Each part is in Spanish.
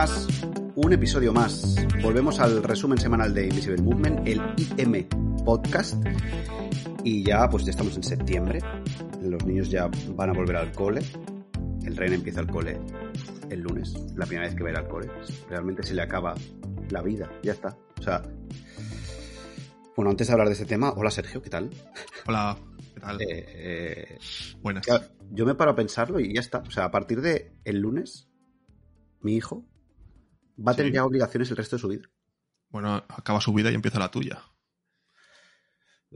más, un episodio más. Volvemos al resumen semanal de Invisible Movement, el IM Podcast. Y ya, pues ya estamos en septiembre. Los niños ya van a volver al cole. El Ren empieza el cole el lunes, la primera vez que va a ir al cole. Realmente se le acaba la vida, ya está. O sea. Bueno, antes de hablar de este tema, hola Sergio, ¿qué tal? Hola, ¿qué tal? Eh, eh, Buenas. Yo me paro a pensarlo y ya está. O sea, a partir de el lunes, mi hijo va a tener Sí. ya obligaciones el resto de su vida. Bueno, acaba su vida y empieza la tuya.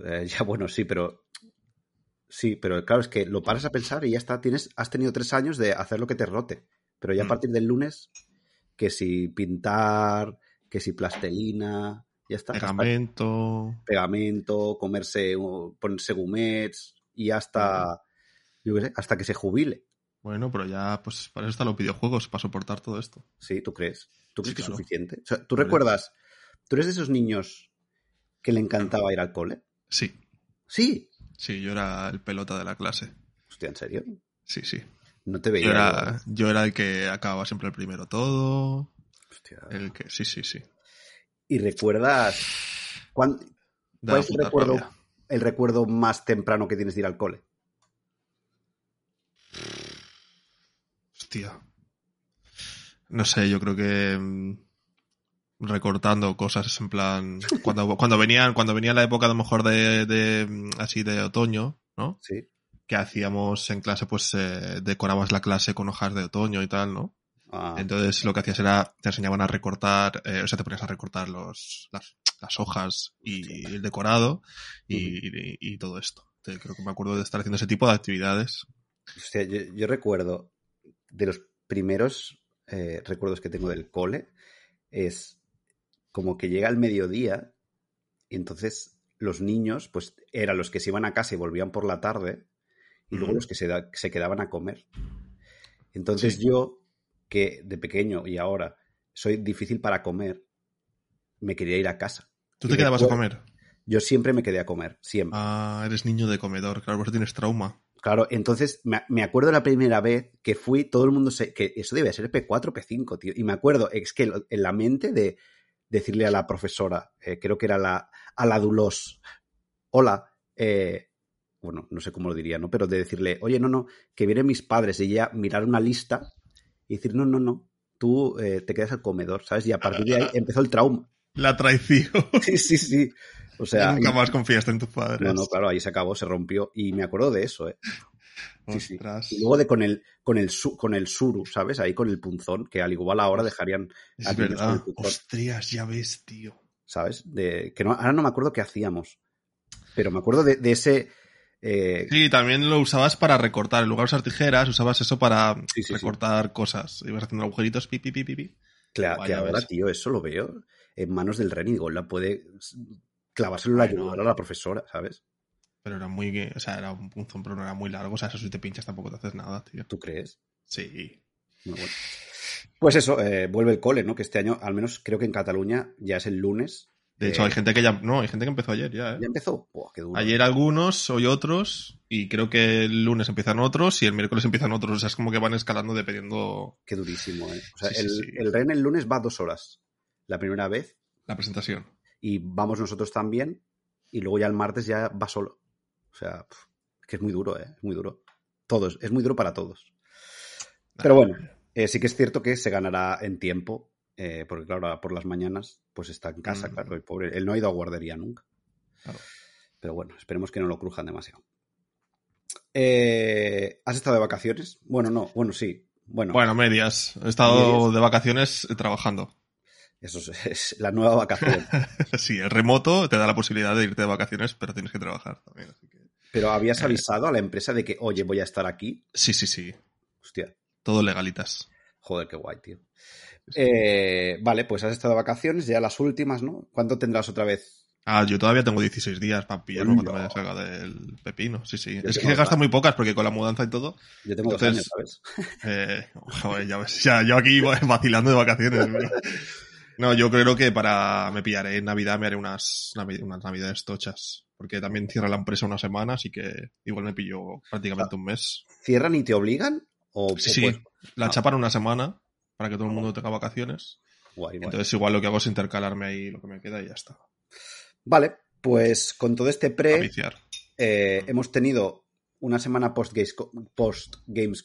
Eh, ya, bueno, sí, pero. Sí, pero claro, es que lo paras a pensar y ya está. Tienes, has tenido tres años de hacer lo que te rote. Pero ya a Mm. partir del lunes, que si pintar, que si plastelina, ya está. hasta Pegamento. pegamento, comerse, ponerse gumets y hasta. Yo qué sé, hasta que se jubile. Bueno, pero ya, pues para eso están los videojuegos, para soportar todo esto. Sí, ¿tú crees? ¿Tú crees Sí, que claro. es suficiente? O sea, ¿tú recuerdas? ¿Tú eres de esos niños que le encantaba ir al cole? Sí, Sí. sí, yo era el pelota de la clase. Hostia, ¿en serio? Sí, sí. No te veía. Yo era, yo era el que acababa siempre el primero todo. Hostia. El que, sí, sí, sí. ¿Y recuerdas cuán- cuál es el recuerdo, rabia. el recuerdo más temprano que tienes de ir al cole? Hostia. No sé, yo creo que mm, recortando cosas en plan cuando cuando venían cuando venía la época a lo mejor de, de, mm, así de otoño, ¿no? Sí. Que hacíamos en clase pues eh, decorabas la clase con hojas de otoño y tal, ¿no? Ah, Entonces lo que hacías era te enseñaban a recortar, eh, o sea, te ponías a recortar los las, las hojas y el decorado y, y- y todo esto. Te- creo que me acuerdo de estar haciendo ese tipo de actividades. hostia, yo, yo recuerdo de los primeros eh, recuerdos que tengo del cole es como que llega el mediodía y entonces los niños pues eran los que se iban a casa y volvían por la tarde y luego los que se, da- se quedaban a comer. Entonces Sí. yo, que de pequeño y ahora soy difícil para comer, me quería ir a casa. ¿Tú Y te quedabas a comer? Yo siempre me quedé a comer, siempre. Ah, eres niño de comedor, claro, por eso tienes trauma. Claro, entonces me, acuerdo la primera vez que fui, todo el mundo se, que eso debe ser P4, P5, tío. Y me acuerdo, es que en la mente de decirle a la profesora, eh, creo que era la, a la Dulos, hola, eh, bueno, no sé cómo lo diría, ¿no? Pero de decirle, oye, no, no, que vienen mis padres y ya mirar una lista y decir, no, no, no, tú eh, te quedas al comedor, ¿sabes? Y a partir de ahí empezó el trauma. La traición. Sí, sí, sí. O sea, Nunca más confiaste en tus padres. no, no, claro, ahí se acabó, se rompió. Y me acuerdo de eso, ¿eh? Sí, sí. Y luego de con el, con el su- con el suru, ¿sabes? Ahí con el punzón, que al igual ahora dejarían, Es verdad. Ostras, ya ves, tío. ¿sabes? De, que no, ahora no me acuerdo qué hacíamos. Pero me acuerdo de, de ese. eh, Sí, también lo usabas para recortar. En lugar de usar tijeras, usabas eso para Sí, recortar cosas. Ibas haciendo agujeritos, pi, pi, pi, pi, pi. cla- Guay, que ahora, tío, eso lo veo en manos del Ren y la puede clavárselo la Bueno. a la profesora, ¿sabes? Pero era muy... O sea, era un punzón, pero no era muy largo. O sea, eso si te pinchas tampoco te haces nada, tío. ¿Tú crees? Sí. Muy bueno. Pues eso, eh, vuelve el cole, ¿no? Que este año, al menos creo que en Cataluña, ya es el lunes. De hecho, hay gente que ya... No, hay gente que empezó ayer ya, ¿eh? ¿Ya empezó? Buah, qué duro. Ayer algunos, hoy otros, y creo que el lunes empiezan otros y el miércoles empiezan otros. O sea, es como que van escalando dependiendo Qué durísimo, ¿eh? O sea, Sí, sí, el, sí. el Ren el lunes va dos horas. La primera vez. la presentación. Y vamos nosotros también. Y luego ya el martes ya va solo. O sea, es que es muy duro, ¿eh? Es muy duro. Todos. Es muy duro para todos. Pero bueno, eh, sí que es cierto que se ganará en tiempo. eh, porque claro, ahora por las mañanas pues está en casa, Mm. claro, el pobre. Él no ha ido a guardería nunca. Claro. Pero bueno, esperemos que no lo crujan demasiado. Eh, ¿Has estado de vacaciones? Bueno, no, bueno, sí. Bueno, Bueno, medias. He estado Medias. de vacaciones trabajando. Eso es, es la nueva vacación. Sí, el remoto te da la posibilidad de irte de vacaciones, pero tienes que trabajar también. así que- Pero habías Eh. avisado a la empresa de que, oye, voy a estar aquí. Sí, sí, sí. Hostia, Todo legalitas. joder, qué guay, tío. Eh, vale, pues has estado de vacaciones, ya las últimas, ¿no? ¿Cuánto tendrás otra vez? Ah, yo todavía tengo 16 días para pillarlo Hola. cuando me salga del pepino. Sí, sí. Yo es que se gastan muy pocas porque con la mudanza y todo. Yo tengo dos años, ¿sabes? Eh, joder, ya ves. Ya, yo aquí vacilando de vacaciones. ¿No? Yo creo que para. Me pillaré en Navidad, me haré unas, unas Navidades tochas. Porque también cierra la empresa una semana, así que igual me pillo prácticamente un mes. ¿Cierran y te obligan? O, sí, sí. La chapan una semana para que todo el mundo tenga vacaciones. Entonces, igual lo que hago es intercalarme ahí lo que me queda y ya está. Vale, pues con todo este pre, eh, hemos tenido una semana post-Gamescom post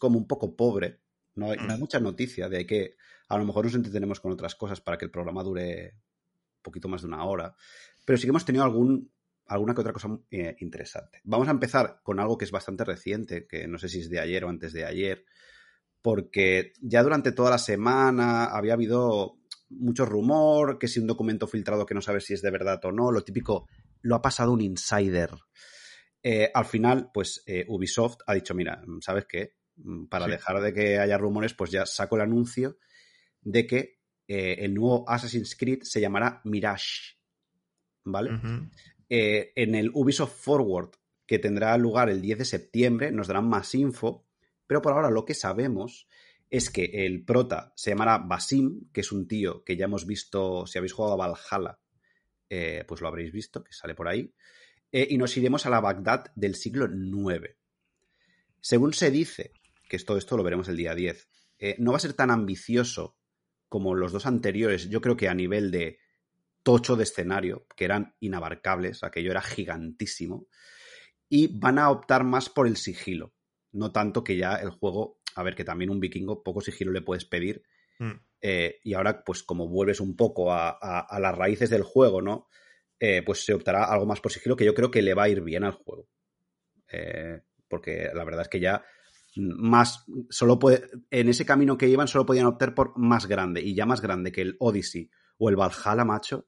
un poco pobre. No hay, no hay mm. mucha noticia de que a lo mejor nos entretenemos con otras cosas para que el programa dure un poquito más de una hora. Pero sí que hemos tenido algún, alguna que otra cosa eh, interesante. Vamos a empezar con algo que es bastante reciente, que no sé si es de ayer o antes de ayer, porque ya durante toda la semana había habido mucho rumor, que si un documento filtrado que no sabes si es de verdad o no, lo típico, lo ha pasado un insider. Eh, al final, pues eh, Ubisoft ha dicho, mira, ¿sabes qué? Mm, para dejar de que haya rumores, pues ya saco el anuncio de que eh, el nuevo Assassin's Creed se llamará Mirage. ¿Vale? Eh, en el Ubisoft Forward, que tendrá lugar el 10 de septiembre, nos darán más info, pero por ahora lo que sabemos es que el prota se llamará Basim, que es un tío que ya hemos visto, si habéis jugado a Valhalla, eh, pues lo habréis visto, que sale por ahí, y nos iremos a la Bagdad del siglo IX. Según se dice, que todo esto lo veremos el día 10, no va a ser tan ambicioso como los dos anteriores, yo creo que a nivel de tocho de escenario, que eran inabarcables, aquello era gigantísimo, y van a optar más por el sigilo, no tanto que ya el juego, a ver, que también un vikingo poco sigilo le puedes pedir, mm. eh, y ahora pues como vuelves un poco a, las raíces del juego, ¿no? Eh, pues se optará algo más por sigilo que yo creo que le va a ir bien al juego. Eh, porque la verdad es que ya más, solo puede, en ese camino que iban solo podían optar por más grande, y ya más grande que el Odyssey o el Valhalla, macho,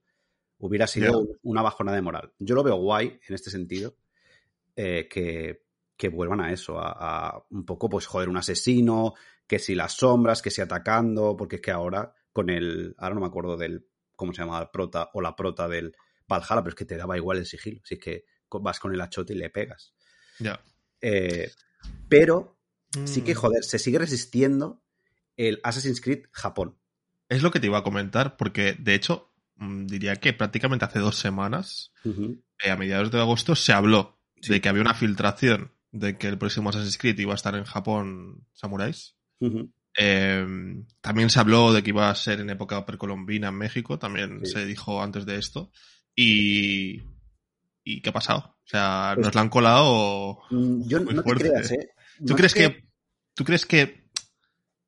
hubiera sido una bajona de moral. Yo lo veo guay en este sentido, eh, que, que, vuelvan a eso, a, un poco, pues, joder, un asesino, que si las sombras, que si atacando, porque es que ahora, con el, ahora no me acuerdo del, ¿cómo se llama? El prota o la prota del Valhalla, pero es que te daba igual el sigilo, si es que vas con el achote y le pegas. Ya. Eh, pero sí que, mm. joder, se sigue resistiendo el Assassin's Creed Japón. Es lo que te iba a comentar, porque de hecho, mm, diría que prácticamente hace dos semanas, eh, a mediados de agosto, se habló de que había una filtración de que el próximo Assassin's Creed iba a estar en Japón Samuráis. Em, también se habló de que iba a ser en época precolombina en México, también se dijo antes de esto. Y. ¿Y qué ha pasado? O sea, ¿nos pues la han colado? Mm, yo no te creas, ¿eh? ¿Tú crees que... ¿Tú crees que...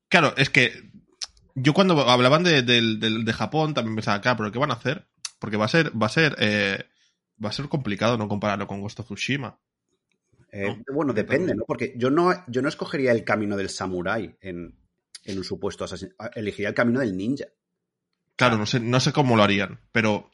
Claro, es que yo cuando hablaban de, de, Japón también pensaba, claro, pero ¿qué van a hacer? Porque va a ser, va a ser, eh, va a ser complicado no compararlo con Ghost of Tsushima. Eh, bueno, depende, ¿no? Porque yo no, yo no escogería el camino del samurái en, en un supuesto asesino. Elegiría el camino del ninja. Claro, no sé, no sé cómo lo harían, pero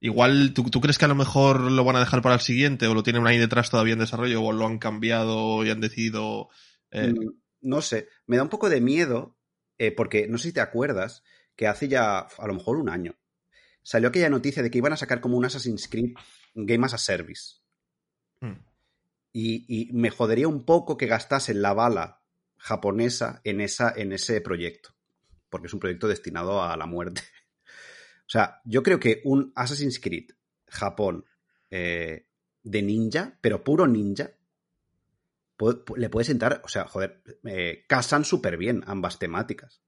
igual ¿tú, ¿tú, crees que a lo mejor lo van a dejar para el siguiente o lo tienen ahí detrás todavía en desarrollo o lo han cambiado y han decidido eh, mm, no sé, me da un poco de miedo, eh, porque no sé si te acuerdas, que hace ya a lo mejor un año salió aquella noticia de que iban a sacar como un Assassin's Creed Game as a Service. Mm. Y, me jodería un poco que gastasen la bala japonesa en, esa, en ese proyecto, porque es un proyecto destinado a la muerte. O sea, yo creo que un Assassin's Creed Japón eh, de ninja, pero puro ninja, le puede sentar, o sea, joder, eh, casan súper bien ambas temáticas.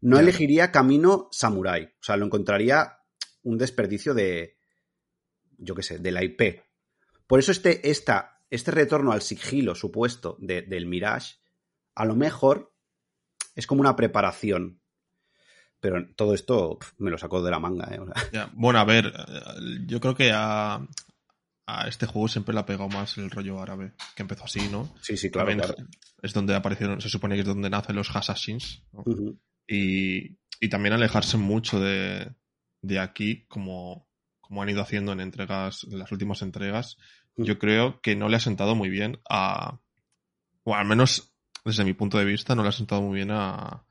No elegiría camino samurai, o sea, lo encontraría un desperdicio de, yo qué sé, de la IP. Por eso este, esta, este retorno al sigilo supuesto del Mirage, a lo mejor es como una preparación. Pero todo esto me lo sacó de la manga. ¿eh? Bueno, a ver, yo creo que a, a este juego siempre le ha pegado más el rollo árabe, que empezó así, ¿no? Sí, sí, claro. Es donde aparecieron, se supone que es donde nacen los assassins, y, y, también alejarse mucho de, de aquí, como, como han ido haciendo en entregas, en las últimas entregas, yo creo que no le ha sentado muy bien a, o al menos desde mi punto de vista, no le ha sentado muy bien a,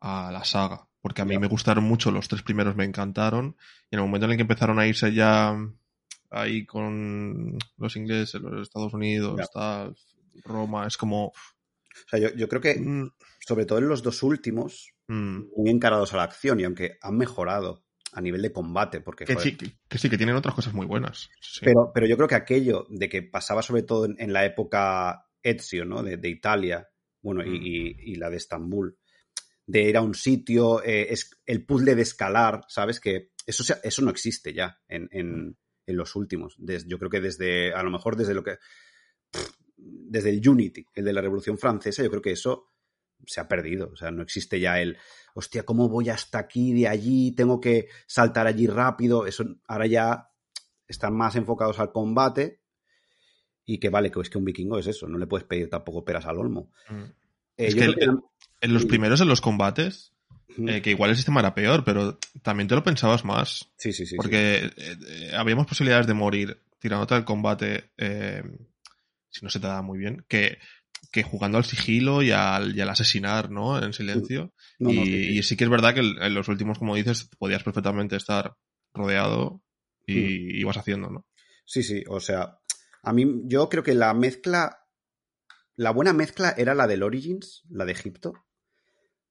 a la saga. Porque a mí me gustaron mucho, los tres primeros me encantaron, y en el momento en el que empezaron a irse ya ahí con los ingleses, los Estados Unidos, Roma, es como... O sea, yo, creo que, mm. sobre todo en los dos últimos, mm. muy encarados a la acción y aunque han mejorado a nivel de combate, porque... Que, sí, que, sí, que tienen otras cosas muy buenas. Pero, pero yo creo que aquello de que pasaba sobre todo en, la época Ezio, ¿no? De, Italia, bueno, mm. y, la de Estambul, de ir a un sitio, eh, es, el puzzle de escalar, ¿sabes? Que eso, eso no existe ya en, en, en los últimos. yo creo que desde, a lo mejor desde lo que... desde el Unity, el de la Revolución Francesa, yo creo que eso se ha perdido. O sea, no existe ya el, hostia, ¿cómo voy hasta aquí, de allí? Tengo que saltar allí rápido. Eso ahora ya están más enfocados al combate. Y que vale, que es que un vikingo es eso, no le puedes pedir tampoco peras al olmo. Mm. Eh, es que, en los primeros en los combates, eh, que igual el sistema era peor, pero también te lo pensabas más. Sí, sí, sí. Porque eh, habíamos posibilidades de morir tirándote al combate si no se te da muy bien, que que jugando al sigilo y al, asesinar, ¿no? En silencio. y, sí. que es verdad que en los últimos, como dices, podías perfectamente estar rodeado y ibas haciendo, ¿no? Sí, sí, o sea, a mí yo creo que la mezcla, la buena mezcla era la del Origins, la de Egipto,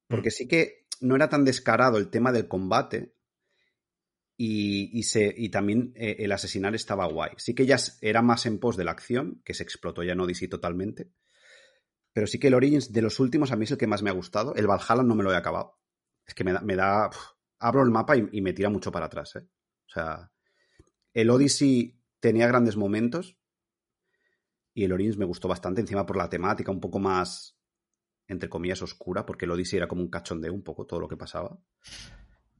porque mm. sí que no era tan descarado el tema del combate y, se, y también eh, el asesinar estaba guay. Sí que ya era más en pos de la acción, que se explotó ya en Odyssey totalmente, pero sí que el Origins de los últimos a mí es el que más me ha gustado. El Valhalla no me lo he acabado. Es que me da. Me da abro el mapa y, me tira mucho para atrás. ¿eh? O sea, el Odyssey tenía grandes momentos. Y el Origins me gustó bastante, encima por la temática un poco más, entre comillas, oscura, porque el Odyssey era como un cachondeo un poco todo lo que pasaba.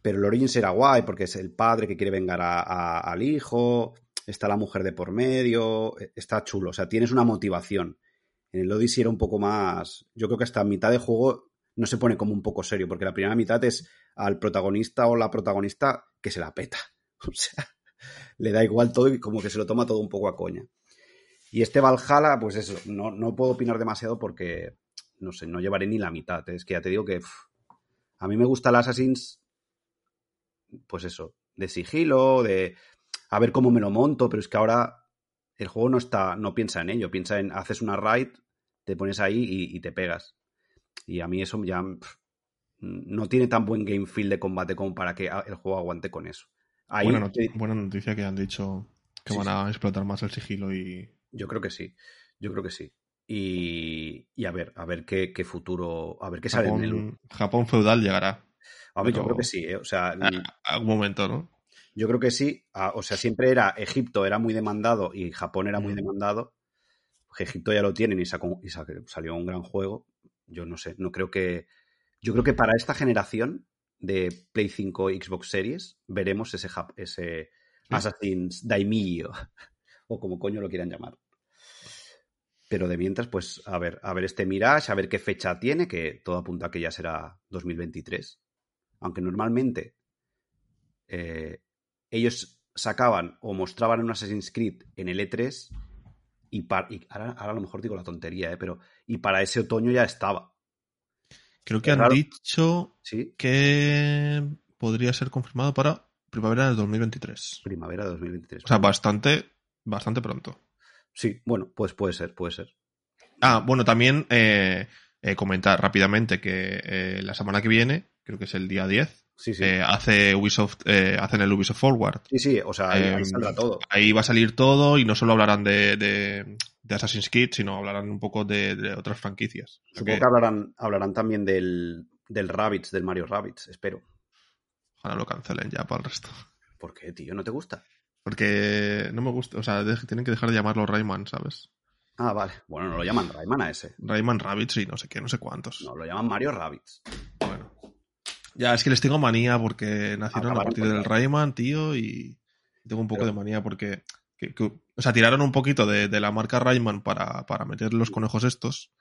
Pero el Origins era guay porque es el padre que quiere vengar al hijo, está la mujer de por medio, e, está chulo, o sea, tienes una motivación. En el Odyssey era un poco más. Yo creo que hasta mitad de juego no se pone como un poco serio, porque la primera mitad es al protagonista o la protagonista que se la peta. O sea, le da igual todo y como que se lo toma todo un poco a coña. Y este Valhalla, pues eso, no, no puedo opinar demasiado porque, no sé, no llevaré ni la mitad. ¿eh? Es que ya te digo que a mí me gusta el Assassin's, pues eso, de sigilo, de a ver cómo me lo monto, pero es que ahora el juego no está, no piensa en ello, piensa en haces una raid te pones ahí y, te pegas. Y a mí eso ya no tiene tan buen game feel de combate como para que el juego aguante con eso. buena, noticia que han dicho que van a explotar más el sigilo y... Yo creo que sí, yo creo que sí. Y, a ver, a ver qué, futuro, a ver qué sale en el... Japón feudal llegará. A ver, yo creo que sí, ¿eh? o sea... algún momento, ¿no? Yo creo que sí, o sea, siempre era Egipto era muy demandado y Japón era muy demandado, Egipto ya lo tienen y, salió un gran juego. Yo no sé, no creo que. Yo creo que para esta generación de Play 5 Xbox Series veremos ese, ese Assassin's Daimyo, o como coño lo quieran llamar. Pero de mientras, pues a ver, a ver este Mirage, a ver qué fecha tiene, que todo apunta a que ya será 2023. Aunque normalmente eh, ellos sacaban o mostraban un Assassin's Creed en el E3 y, para, ahora, a lo mejor digo la tontería, ¿eh? pero y para ese otoño ya estaba. Creo que han dicho que podría ser confirmado para primavera del 2023. Primavera de 2023. O sea, bastante, bastante pronto. Sí, bueno, pues puede ser, puede ser. Ah, bueno, también eh, eh, comentar rápidamente que eh, la semana que viene, creo que es el día 10, Sí, sí. Eh, hace Ubisoft, hacen el Ubisoft Forward. Sí, sí, o sea, ahí, eh, saldrá todo. Ahí va a salir todo y no solo hablarán de, de, Assassin's Creed, sino hablarán un poco de, otras franquicias. Supongo que... hablarán, hablarán también del, del Rabbids, del Mario Rabbids, espero. Ojalá lo cancelen ya para el resto. ¿Por qué, tío? ¿No te gusta? Porque no me gusta, o sea, tienen que dejar de llamarlo Rayman, ¿sabes? Ah, vale. Bueno, no lo llaman Rayman a ese. Rayman Rabbids y no sé qué, no sé cuántos. No, lo llaman Mario Rabbids. Ya, es que les tengo manía porque nacieron a partir del Rayman, tío, y tengo un poco de manía porque. o sea, tiraron un poquito de, la marca Rayman para, para, meter los conejos estos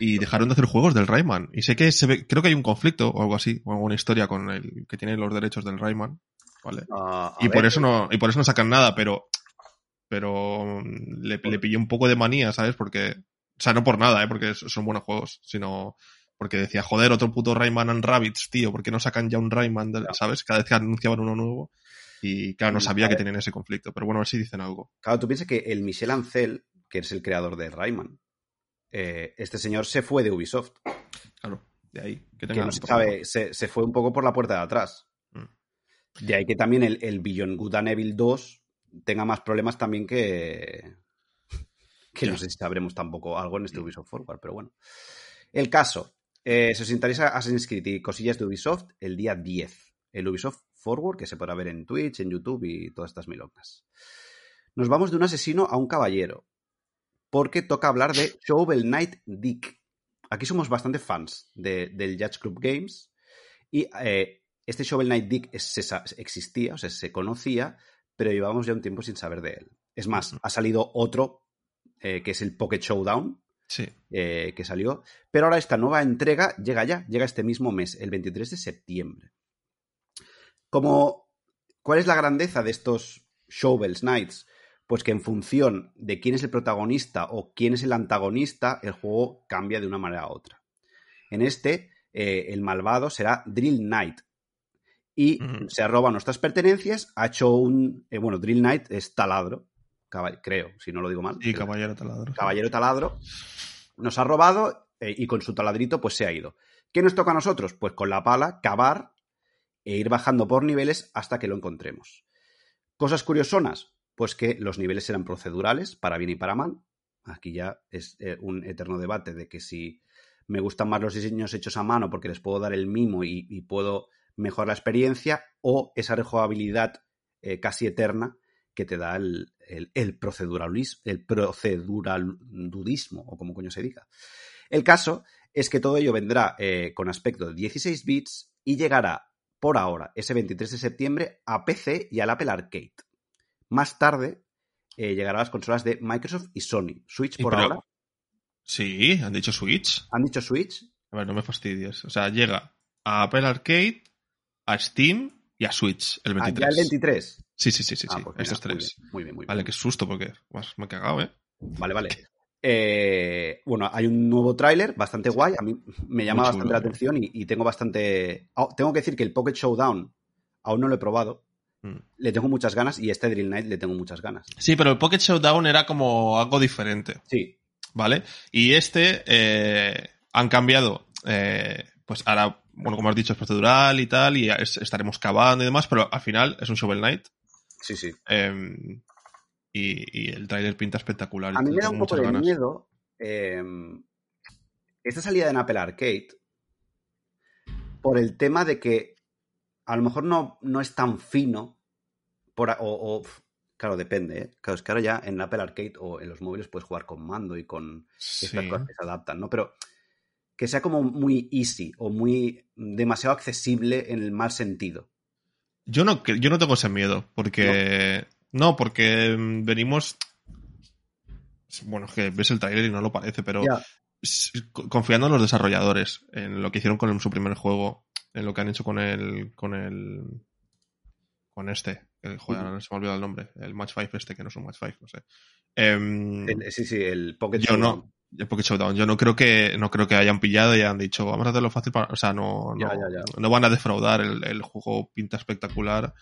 y dejaron de hacer juegos del Rayman. Y sé que se ve, creo que hay un conflicto o algo así, o alguna historia con el que tiene los derechos del Rayman, ¿vale? Y por eso no, y por eso no sacan nada, pero pero le, le pillé un poco de manía, ¿sabes? Porque, o sea, no por nada, ¿eh? Porque son buenos juegos, sino porque decía, joder, otro puto Rayman and Rabbits, tío, ¿por qué no sacan ya un Rayman, ¿sabes? Cada vez que anunciaban uno nuevo. Y claro, no sabía que tenían ese conflicto, pero bueno, a ver si dicen algo. Claro, tú piensas que el Michel Ancel, que es el creador de Rayman, eh, este señor se fue de Ubisoft. Claro. De ahí. Que, no se sabe, se, fue un poco por la puerta de atrás. De ahí que también el, el Beyond Good and Evil 2 tenga más problemas también que. Que no sé si sabremos tampoco algo en este mm. Ubisoft Forward, pero bueno. El caso. Eh, se os interesa Assassin's Creed y cosillas de Ubisoft el día 10. El Ubisoft Forward, que se podrá ver en Twitch, en YouTube y todas estas milongas. Nos vamos de un asesino a un caballero. Porque toca hablar de Shovel Knight Dick. Aquí somos bastante fans del Judge Club Games. Y eh, este Shovel Knight Dick existía, o sea, se conocía, pero llevamos ya un tiempo sin saber de él. Es más, ha salido otro, eh, que es el Pocket Showdown, sí. Eh, que salió. Pero ahora esta nueva entrega llega ya, llega este mismo mes, el 23 de septiembre. Como, ¿Cuál es la grandeza de estos Shovel Knights? Pues que en función de quién es el protagonista o quién es el antagonista, el juego cambia de una manera a otra. En este, eh, el malvado será Drill Knight, y se roba nuestras pertenencias, ha hecho un... Eh, bueno, Drill Knight es taladro, creo, si no lo digo mal. Y caballero taladro. Caballero taladro. Nos ha robado eh, y con su taladrito pues se ha ido. ¿Qué nos toca a nosotros? Pues con la pala cavar e ir bajando por niveles hasta que lo encontremos. Cosas curiosonas, pues que los niveles serán procedurales, para bien y para mal. Aquí ya es eh, un eterno debate de que si me gustan más los diseños hechos a mano porque les puedo dar el mimo y puedo mejor la experiencia o esa rejugabilidad eh, casi eterna que te da el, el, proceduralismo, el proceduraludismo, o como coño se diga. El caso es que todo ello vendrá eh, con aspecto de 16 bits y llegará por ahora, ese 23 de septiembre, a PC y al Apple Arcade. Más tarde eh, llegará a las consolas de Microsoft y Sony. Switch por ahora. Sí, han dicho Switch. ¿Han dicho Switch? A ver, no me fastidies. O sea, llega a Apple Arcade, a Steam y a Switch el 23. ¿Ya el 23? Sí, sí, sí, sí, ah, pues estos tres. Muy bien, muy bien, Vale, qué susto porque me he cagado, ¿eh? Vale, vale. Eh, bueno, hay un nuevo tráiler bastante guay, a mí me llama bastante la atención y, tengo bastante... Oh, tengo que decir que el Pocket Showdown aún no lo he probado, mm. le tengo muchas ganas y este Drill Night le tengo muchas ganas. Sí, pero el Pocket Showdown era como algo diferente. Sí. ¿Vale? Y este eh, han cambiado, eh, pues ahora bueno, como has dicho, es procedural y tal, y estaremos cavando y demás, pero al final es un Shovel Knight. Sí, sí. Em, y, el trailer pinta espectacular. A mí me da un poco de miedo em, esta salida en Apple Arcade por el tema de que a lo mejor no, no es tan fino por, o, claro, depende. ¿eh? Claro, es que ahora ya en Apple Arcade o en los móviles puedes jugar con mando y con estas cosas que se adaptan, ¿no? Pero que sea como muy easy o muy demasiado accesible en el mal sentido. Yo no, yo no tengo ese miedo, porque... No, porque mm, venimos... Bueno, es que ves el trailer y no lo parece, pero confiando en los desarrolladores, en lo que hicieron con su primer juego, en lo que han hecho con el... con el... con este. El, joder, se me ha olvidado el nombre. El Match 5 este, que no es un Match 5, no sé. Em, sí, sí, el Pocket Yo no, el Pocket Showdown. Yo no creo que no creo que hayan pillado y hayan dicho, vamos a hacerlo fácil para. O sea, no, no, van a defraudar. El, juego pinta espectacular.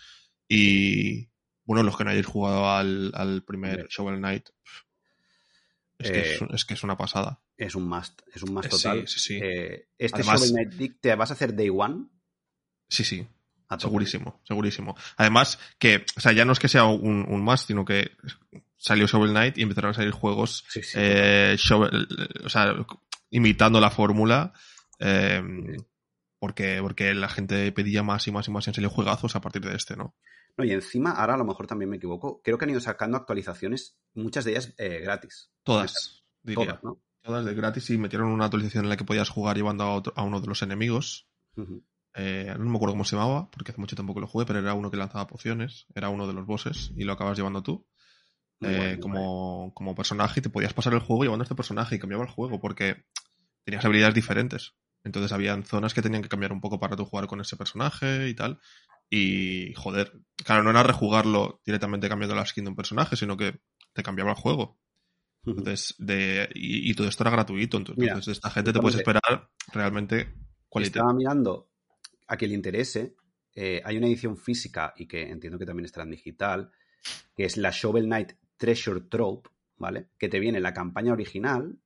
Y bueno, los que no hayáis jugado al, primer Shovel Knight. Es, que es, eh, que es, una pasada. Es un must, es un must eh, total. Sí, sí, eh, este Shovel Knight, ¿te vas a hacer Day One? Sí, sí. Segurísimo, segurísimo. Además, que, o sea, ya no es que sea un, un must, sino que salió Shovel Knight y empezaron a salir juegos eh, o sea, imitando la fórmula. Eh, porque, porque la gente pedía más y más y más han salido juegazos a partir de este, ¿no? No, y encima, ahora a lo mejor también me equivoco, creo que han ido sacando actualizaciones, muchas de ellas eh, gratis. Todas, diría. Todas, ¿no? Todas de gratis y metieron una actualización en la que podías jugar llevando a, a uno de los enemigos. no me acuerdo cómo se llamaba, porque hace mucho tiempo que lo jugué, pero era uno que lanzaba pociones, era uno de los bosses y lo acabas llevando tú. Eh, como, como, personaje y te podías pasar el juego llevando a este personaje y cambiaba el juego porque tenías habilidades diferentes. Entonces habían zonas que tenían que cambiar un poco para tú jugar con ese personaje y tal. Y joder, claro, no era rejugarlo directamente cambiando la skin de un personaje, sino que te cambiaba el juego. Entonces, de, y, todo esto era gratuito. Entonces, esta gente te puedes esperar realmente cualidad. Estaba mirando a que le interese. Eh, hay una edición física y que entiendo que también estará en digital, que es la Shovel Knight Treasure Trope, ¿vale? Que te viene la campaña original,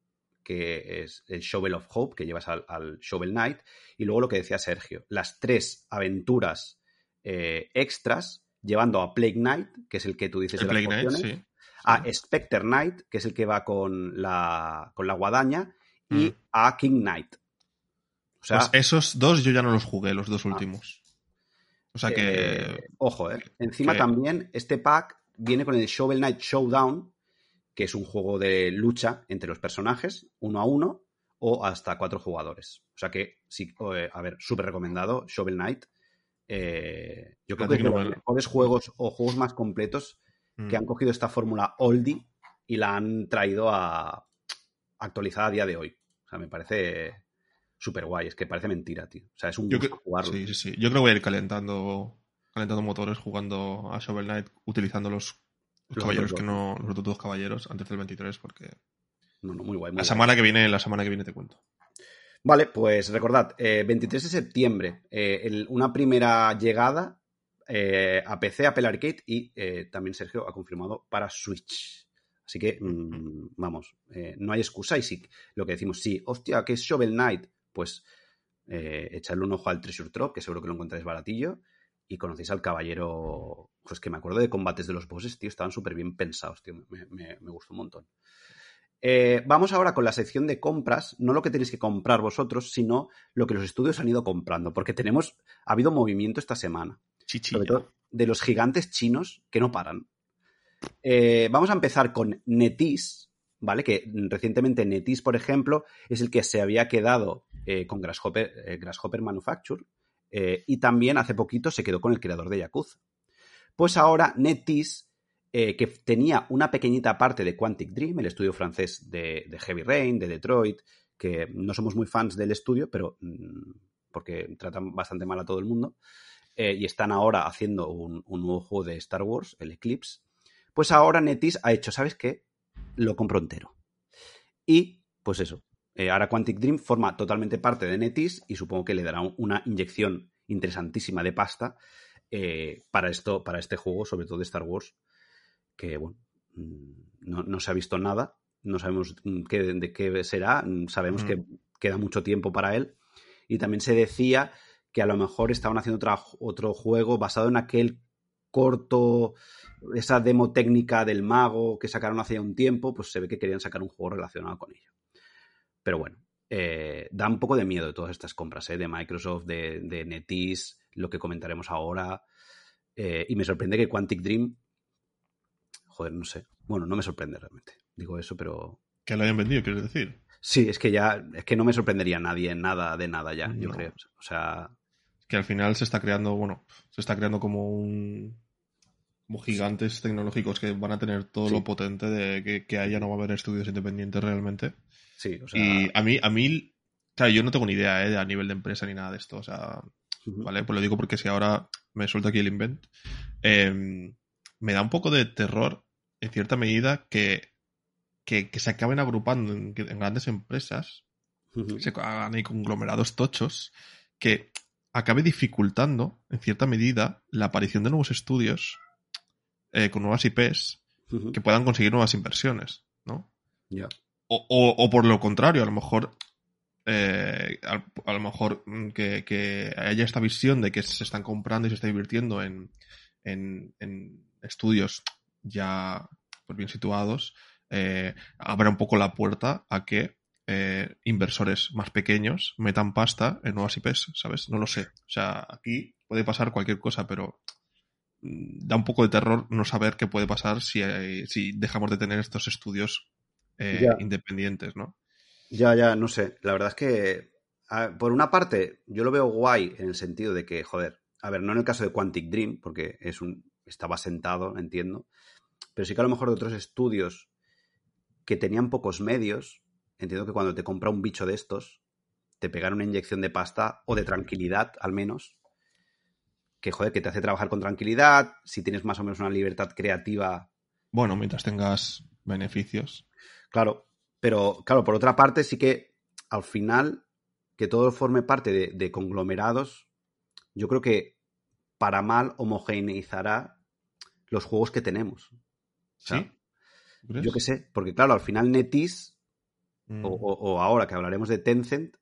que es el Shovel of Hope, que llevas al, Shovel Knight, y luego lo que decía Sergio, las tres aventuras eh, extras, llevando a Plague Knight, que es el que tú dices de las Knight, a Specter Knight, que es el que va con la, con la guadaña, y mm. a King Knight. O sea, pues esos dos yo ya no los jugué, los dos ah. últimos. O sea que. Eh, ojo, ¿eh? Encima también, este pack viene con el Shovel Knight Showdown, que es un juego de lucha entre los personajes, uno a uno, o hasta cuatro jugadores. O sea que, sí, eh, a ver, súper recomendado, Shovel Knight. Eh, yo creo que es de los mejores juegos o juegos más completos que mm. han cogido esta fórmula oldie y la han traído a actualizada a día de hoy. O sea, me parece súper guay. Es que parece mentira, tío. O sea, es un gusto jugarlo. Sí, sí, sí. Yo creo que voy a ir calentando, calentando motores jugando a Shovel Knight utilizando los, caballeros que no. Los otros dos caballeros antes del 23 porque. No, no, muy guay. la semana que viene, la semana que viene te cuento. Vale, pues recordad, 23 eh, de septiembre, eh, una primera llegada eh, a PC, Apple Arcade y también Sergio ha confirmado para Switch. Así que, mm, vamos, no hay excusa y sí, lo que decimos, sí, hostia, que es Shovel Knight, pues eh, echarle un ojo al Treasure Drop, que seguro que lo encontráis baratillo, y conocéis al caballero, pues que me acuerdo de combates de los bosses, tío, estaban súper bien pensados, tío, me, gustó un montón. Eh, vamos ahora con la sección de compras, no lo que tenéis que comprar vosotros, sino lo que los estudios han ido comprando, porque tenemos, ha habido movimiento esta semana, sobre todo de los gigantes chinos que no paran. Eh, vamos a empezar con Netis, ¿vale? Que recientemente Netis, por ejemplo, es el que se había quedado eh, con Grasshopper, Grasshopper Manufacture eh, y también hace poquito se quedó con el creador de Yakuza. Pues ahora NetEase, que tenía una pequeñita parte de Quantic Dream, el estudio francés de, Heavy Rain, de Detroit, que no somos muy fans del estudio, pero mm, porque tratan bastante mal a todo el mundo, y están ahora haciendo un, un, nuevo juego de Star Wars, el Eclipse, pues ahora NetEase ha hecho, ¿sabes qué? Lo compro entero. Y, pues eso, eh, ahora Quantic Dream forma totalmente parte de Netis y supongo que le dará una inyección interesantísima de pasta eh, para, esto, para este juego, sobre todo de Star Wars, que bueno, mm, no, se ha visto nada, no sabemos mm, qué, de qué será, mm, sabemos que queda mucho tiempo para él. Y también se decía que a lo mejor estaban haciendo otro juego basado en aquel corto, esa demo técnica del mago que sacaron hace un tiempo, pues se ve que querían sacar un juego relacionado con ello. Pero bueno, eh, da un poco de miedo de todas estas compras, ¿eh? de Microsoft, de, de NetEase, lo que comentaremos ahora. Eh, y me sorprende que Quantic Dream. Joder, no sé. Bueno, no me sorprende realmente. Digo eso, pero. Que lo hayan vendido, quieres decir. Sí, es que ya. Es que no me sorprendería a nadie nada de nada ya, yo creo. O sea. Que al final se está creando, bueno, se está creando como un. como gigantes tecnológicos que van a tener todo lo potente de que, que haya no va a haber estudios independientes realmente. Y a mí, a mí, claro, yo no tengo ni idea ¿eh? a nivel de empresa ni nada de esto, o sea, ¿vale? Pues lo digo porque si ahora me suelto aquí el invent, em, me da un poco de terror, en cierta medida, que, que, se acaben agrupando en, grandes empresas, se hagan ahí conglomerados tochos, que acabe dificultando, en cierta medida, la aparición de nuevos estudios eh, con nuevas IPs que puedan conseguir nuevas inversiones, ¿no? Ya. O, por lo contrario, a lo mejor eh, a, lo mejor mm, que, haya esta visión de que se están comprando y se está invirtiendo en, estudios ya pues bien situados, eh, abra un poco la puerta a que eh, inversores más pequeños metan pasta en nuevas IPs, ¿sabes? No lo sé. O sea, aquí puede pasar cualquier cosa, pero mm, da un poco de terror no saber qué puede pasar si, si dejamos de tener estos estudios eh, independientes, ¿no? Ya, ya, no sé. La verdad es que, por una parte, yo lo veo guay en el sentido de que, joder, a ver, no en el caso de Quantic Dream, porque es un, estaba sentado, entiendo, pero sí que a lo mejor de otros estudios que tenían pocos medios, entiendo que cuando te compra un bicho de estos, te pegan una inyección de pasta o de tranquilidad, al menos, que joder, que te hace trabajar con tranquilidad, si tienes más o menos una libertad creativa. Bueno, mientras tengas beneficios. Claro, pero claro, por otra parte sí que al final que todo forme parte de, conglomerados, yo creo que para mal homogeneizará los juegos que tenemos. ¿Sí? Yo qué sé, porque claro, al final Netis mm. o, ahora que hablaremos de Tencent,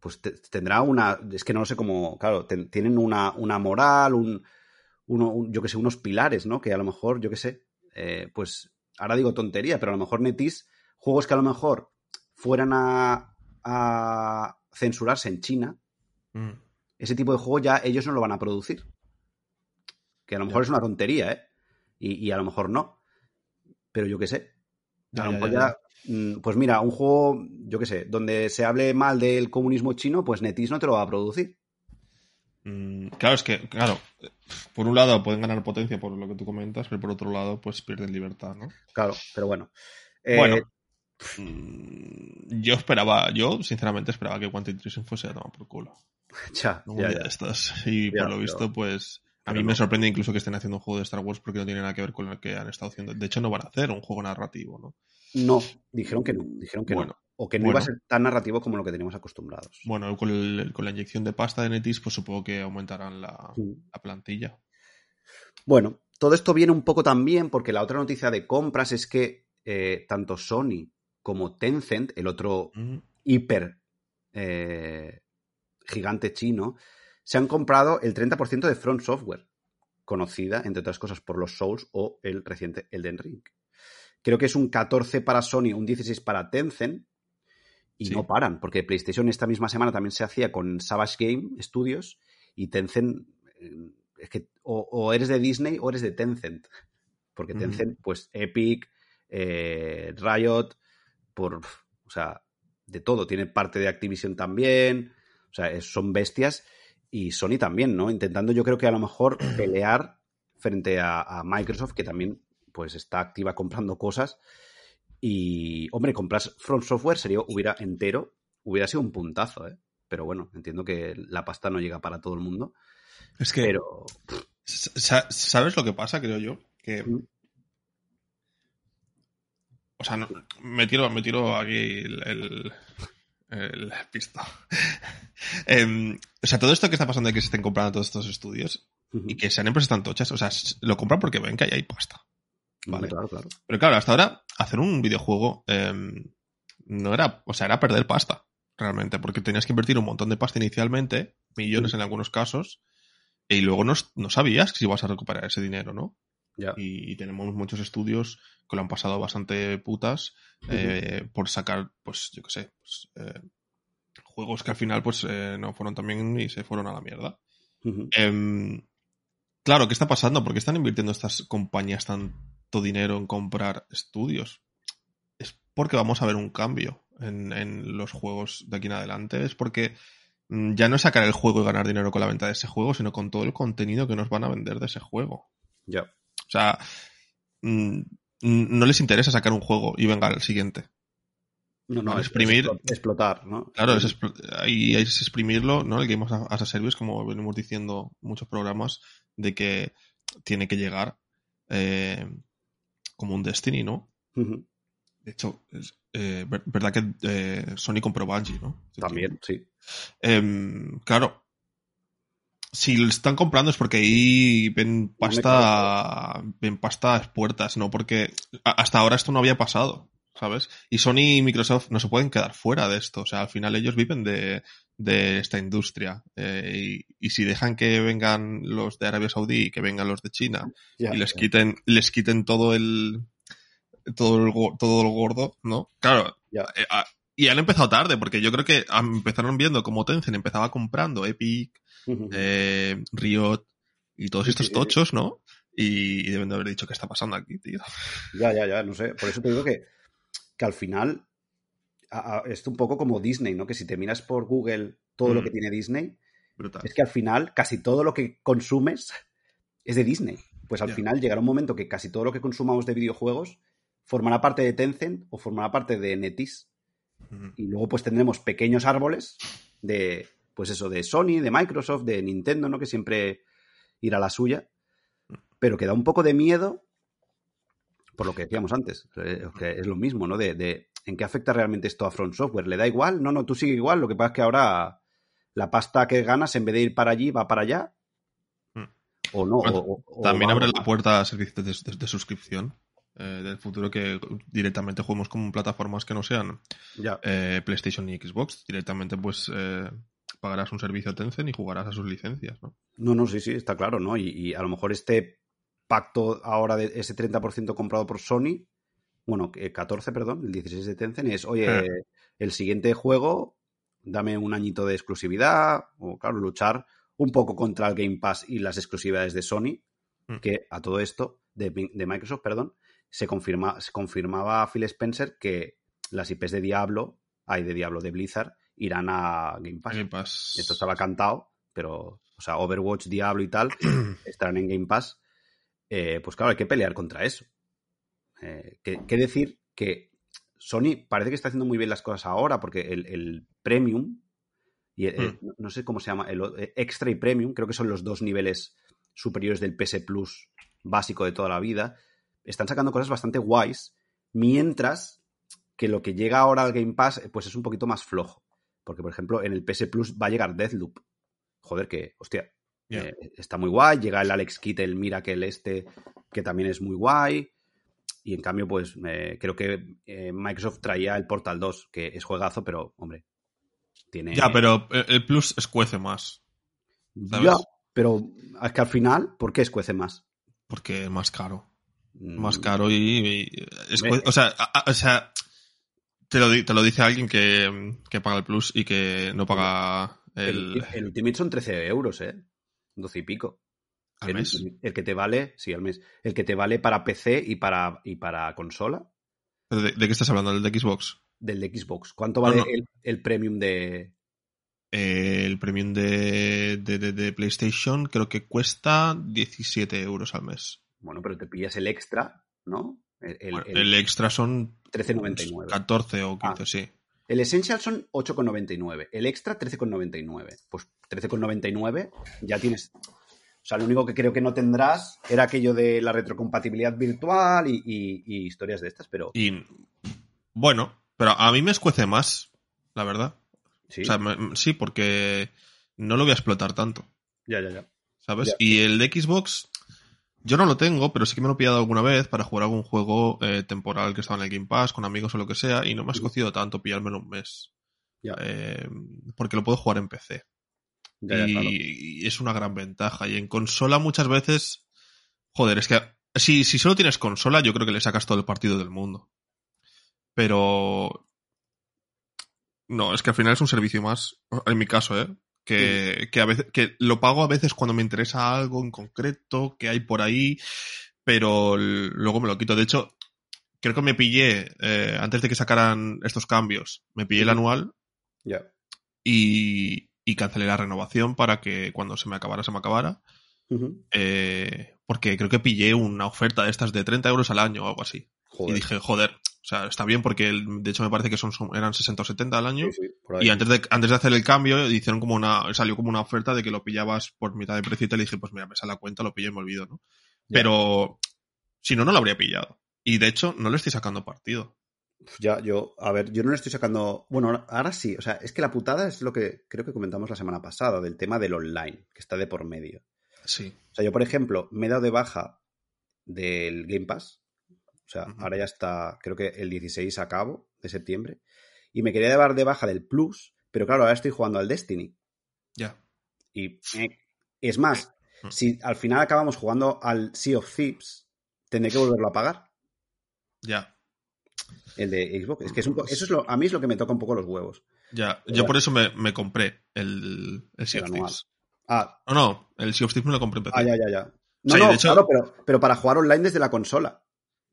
pues tendrá una, es que no sé cómo, claro, tienen una, una moral, un, uno, yo que sé, unos pilares, ¿no? Que a lo mejor, yo que sé, eh, pues ahora digo tontería, pero a lo mejor Netis, juegos que a lo mejor fueran a, a censurarse en China, mm. ese tipo de juego ya ellos no lo van a producir. Que a lo mejor es una tontería, ¿eh? Y, a lo mejor no. Pero yo qué sé. A lo mejor ya, mm, pues mira, un juego, yo qué sé, donde se hable mal del comunismo chino, pues Netis no te lo va a producir. Mm, claro, es que, claro, por un lado pueden ganar potencia por lo que tú comentas, pero por otro lado, pues pierden libertad, ¿no? Claro, pero bueno. Bueno, eh, mm, yo esperaba, yo sinceramente esperaba que Quantum Treason fuese a tomar por culo. Ya, ya, ya. Y por lo visto, pues a mí me sorprende incluso que estén haciendo un juego de Star Wars porque no tiene nada que ver con lo que han estado haciendo. De hecho, no van a hacer un juego narrativo, ¿no? No, dijeron que no. Dijeron que no. O que no iba a ser tan narrativo como lo que teníamos acostumbrados. Bueno, con, la inyección de pasta de Netis, pues supongo que aumentarán la, plantilla. Bueno, todo esto viene un poco también porque la otra noticia de compras es que eh, tanto Sony como Tencent, el otro hiper eh, gigante chino, se han comprado el 30% de Front Software, conocida, entre otras cosas, por los Souls o el reciente Elden Ring. Creo que es un 14 para Sony, un 16 para Tencent, y no paran, porque PlayStation esta misma semana también se hacía con Savage Game Studios y Tencent, eh, es que o, eres de Disney o eres de Tencent, porque Tencent, pues Epic, eh, Riot, por, o sea, de todo, tiene parte de Activision también, o sea, son bestias y Sony también, ¿no? Intentando yo creo que a lo mejor pelear frente a, a Microsoft, que también pues está activa comprando cosas y, hombre, compras Front Software sería, hubiera entero, hubiera sido un puntazo, ¿eh? Pero bueno, entiendo que la pasta no llega para todo el mundo. Es que. Pero. ¿Sabes lo que pasa, creo yo? Que. O sea, me, tiro, me tiro aquí el, el, pista. Em, o sea, todo esto que está pasando de que se estén comprando todos estos estudios y que sean empresas tan tochas, o sea, lo compran porque ven que ahí hay pasta. Vale, claro, claro. Pero claro, hasta ahora hacer un videojuego em, no era, o sea, era perder pasta, realmente, porque tenías que invertir un montón de pasta inicialmente, millones en algunos casos, y luego no, no, sabías si ibas a recuperar ese dinero, ¿no? Y, tenemos muchos estudios que lo han pasado bastante putas eh, por sacar, pues, yo qué sé, pues, eh, juegos que al final, pues, eh, no fueron también y se fueron a la mierda. Em, claro, ¿qué está pasando? ¿Por qué están invirtiendo estas compañías tan dinero en comprar estudios. Es porque vamos a ver un cambio en, los juegos de aquí en adelante. Es porque mm, ya no es sacar el juego y ganar dinero con la venta de ese juego, sino con todo el contenido que nos van a vender de ese juego. Ya. O sea, mm, no les interesa sacar un juego y venga al siguiente. No, no, exprimir. explotar, ¿no? Claro, es, y es exprimirlo, ¿no? El Game as a Service, como venimos diciendo muchos programas, de que tiene que llegar eh, como un Destiny, ¿no? De hecho, es eh, verdad que eh, Sony compró Bungie, ¿no? También, sí. Em, claro. Si lo están comprando es porque ahí ven pasta, ven pasta puertas, ¿no? Porque hasta ahora esto no había pasado, ¿sabes? Y Sony y Microsoft no se pueden quedar fuera de esto. O sea, al final ellos viven de, esta industria. Eh, y, si dejan que vengan los de Arabia Saudí y que vengan los de China y les quiten, les quiten todo el, todo el, todo el gordo, ¿no? Claro. Eh, ah, y han empezado tarde, porque yo creo que empezaron viendo como Tencent empezaba comprando Epic, eh, Riot y todos estos tochos, ¿no? Y, deben de haber dicho qué está pasando aquí, tío. Ya, ya, ya, no sé. Por eso te digo que, que al final es un poco como Disney, ¿no? Que si te miras por Google todo lo que mm. tiene Disney, es que al final casi todo lo que consumes es de Disney. Pues al final llegará un momento que casi todo lo que consumamos de videojuegos formará parte de Tencent o formará parte de Netis. Y luego pues tendremos pequeños árboles de, pues eso, de Sony, de Microsoft, de Nintendo, ¿no? Que siempre irá a la suya. Pero que da un poco de miedo por lo que decíamos antes, eh, que es lo mismo, ¿no? De, en qué afecta realmente esto a Front Software. ¿Le da igual? No, no, tú sigue igual. Lo que pasa es que ahora la pasta que ganas, en vez de ir para allí, va para allá. Hmm. O no. también abre la puerta a servicios de suscripción eh, del futuro que directamente juguemos con plataformas que no sean eh, PlayStation y Xbox. Directamente, pues eh, pagarás un servicio a Tencent y jugarás a sus licencias, ¿no? No, no, sí, sí, está claro, ¿no? Y, a lo mejor este pacto ahora de ese 30% comprado por Sony, bueno, 14, perdón, el 16 de Tencent, es, oye, el siguiente juego, dame un añito de exclusividad, o claro, luchar un poco contra el Game Pass y las exclusividades de Sony, mm. que a todo esto, de, de Microsoft, perdón, se, confirma, se confirmaba a Phil Spencer que las IPs de Diablo, hay de Diablo de Blizzard, irán a Game Pass. Esto estaba cantado, pero, o sea, Overwatch, Diablo y tal estarán en Game Pass. Eh, pues claro, hay que pelear contra eso. Eh, ¿qué, decir? Que Sony parece que está haciendo muy bien las cosas ahora, porque el, Premium, y hmm. no sé cómo se llama, el eh, Extra y Premium, creo que son los dos niveles superiores del PS Plus básico de toda la vida, están sacando cosas bastante guays, mientras que lo que llega ahora al Game Pass, pues es un poquito más flojo. Porque, por ejemplo, en el PS Plus va a llegar Deathloop. Joder, que, hostia, eh, está muy guay. Llega el Alex Kidd, el Miracle este, que también es muy guay. Y en cambio, pues eh, creo que eh, Microsoft traía el Portal 2, que es juegazo, pero, hombre, tiene... Ya, pero el Plus escuece más. Ya, pero es que al final, ¿por qué escuece más? Porque es más caro más mm. caro y, o, sea, o sea te lo, te lo dice alguien que, que, paga el plus y que no paga el... El, Ultimate son 13 euros, ¿eh? 12 y pico. ¿Al mes? El que te vale, sí, al mes. El que te vale para PC y para, y para consola. de, qué estás hablando? ¿Del de Xbox? Del de Xbox. ¿Cuánto vale El, premium de...? el premium de, de, de, PlayStation creo que cuesta 17 euros al mes. Bueno, pero te pillas el extra, ¿no? El, extra son 13,99. 14 o 15, ah. sí. El Essential son 8,99. El extra 13,99. Pues 13,99 ya tienes... O sea, lo único que creo que no tendrás era aquello de la retrocompatibilidad virtual y, historias de estas, pero... Y bueno, pero a mí me escuece más, la verdad. Sí, o sea, sí porque no lo voy a explotar tanto. Ya, ya, ya. ¿Sabes? Y el de Xbox, yo no lo tengo, pero sí que me lo he pillado alguna vez para jugar algún juego eh, temporal que estaba en el Game Pass, con amigos o lo que sea, y no me ha escocido tanto pillármelo un mes. Eh, porque lo puedo jugar en PC. y, es una gran ventaja. Y en consola muchas veces, joder, es que si, si solo tienes consola, yo creo que le sacas todo el partido del mundo. Pero... No, es que al final es un servicio más, en mi caso, ¿eh? Que, a veces, que lo pago a veces cuando me interesa algo en concreto que hay por ahí, pero luego me lo quito. De hecho, creo que me pillé, eh, antes de que sacaran estos cambios, me pillé el anual y, y, cancelé la renovación para que cuando se me acabara, se me acabara. Eh, porque creo que pillé una oferta de estas de 30 euros al año o algo así. Y dije, joder, o sea, está bien porque de hecho me parece que son, eran 60 o 70 al año. y antes de, antes de hacer el cambio, hicieron como una, salió como una oferta de que lo pillabas por mitad de precio y te dije, pues mira, me sale la cuenta, lo pillé y me olvido, ¿no? Pero si no, no lo habría pillado. Y de hecho, no le estoy sacando partido. Ya, yo, a ver, yo no le estoy sacando. Bueno, ahora sí, o sea, es que la putada es lo que creo que comentamos la semana pasada, del tema del online, que está de por medio. Sí. O sea, yo, por ejemplo, me he dado de baja del Game Pass, o sea, ahora ya está, creo que el 16 a cabo de septiembre. Y me quería dar de baja del Plus, pero claro, ahora estoy jugando al Destiny. Ya. Y eh, es más, mm. si al final acabamos jugando al Sea of Thieves, tendré que volverlo a pagar. Ya. El de Xbox. Es que es un eso es lo, a mí es lo que me toca un poco los huevos. Ya, yo por eso me, compré el, Sea of Thieves. Ah. No, no, el Sea of Thieves me lo compré en PC. Ah, ya, ya, ya. No, no, claro, pero, pero para jugar online desde la consola.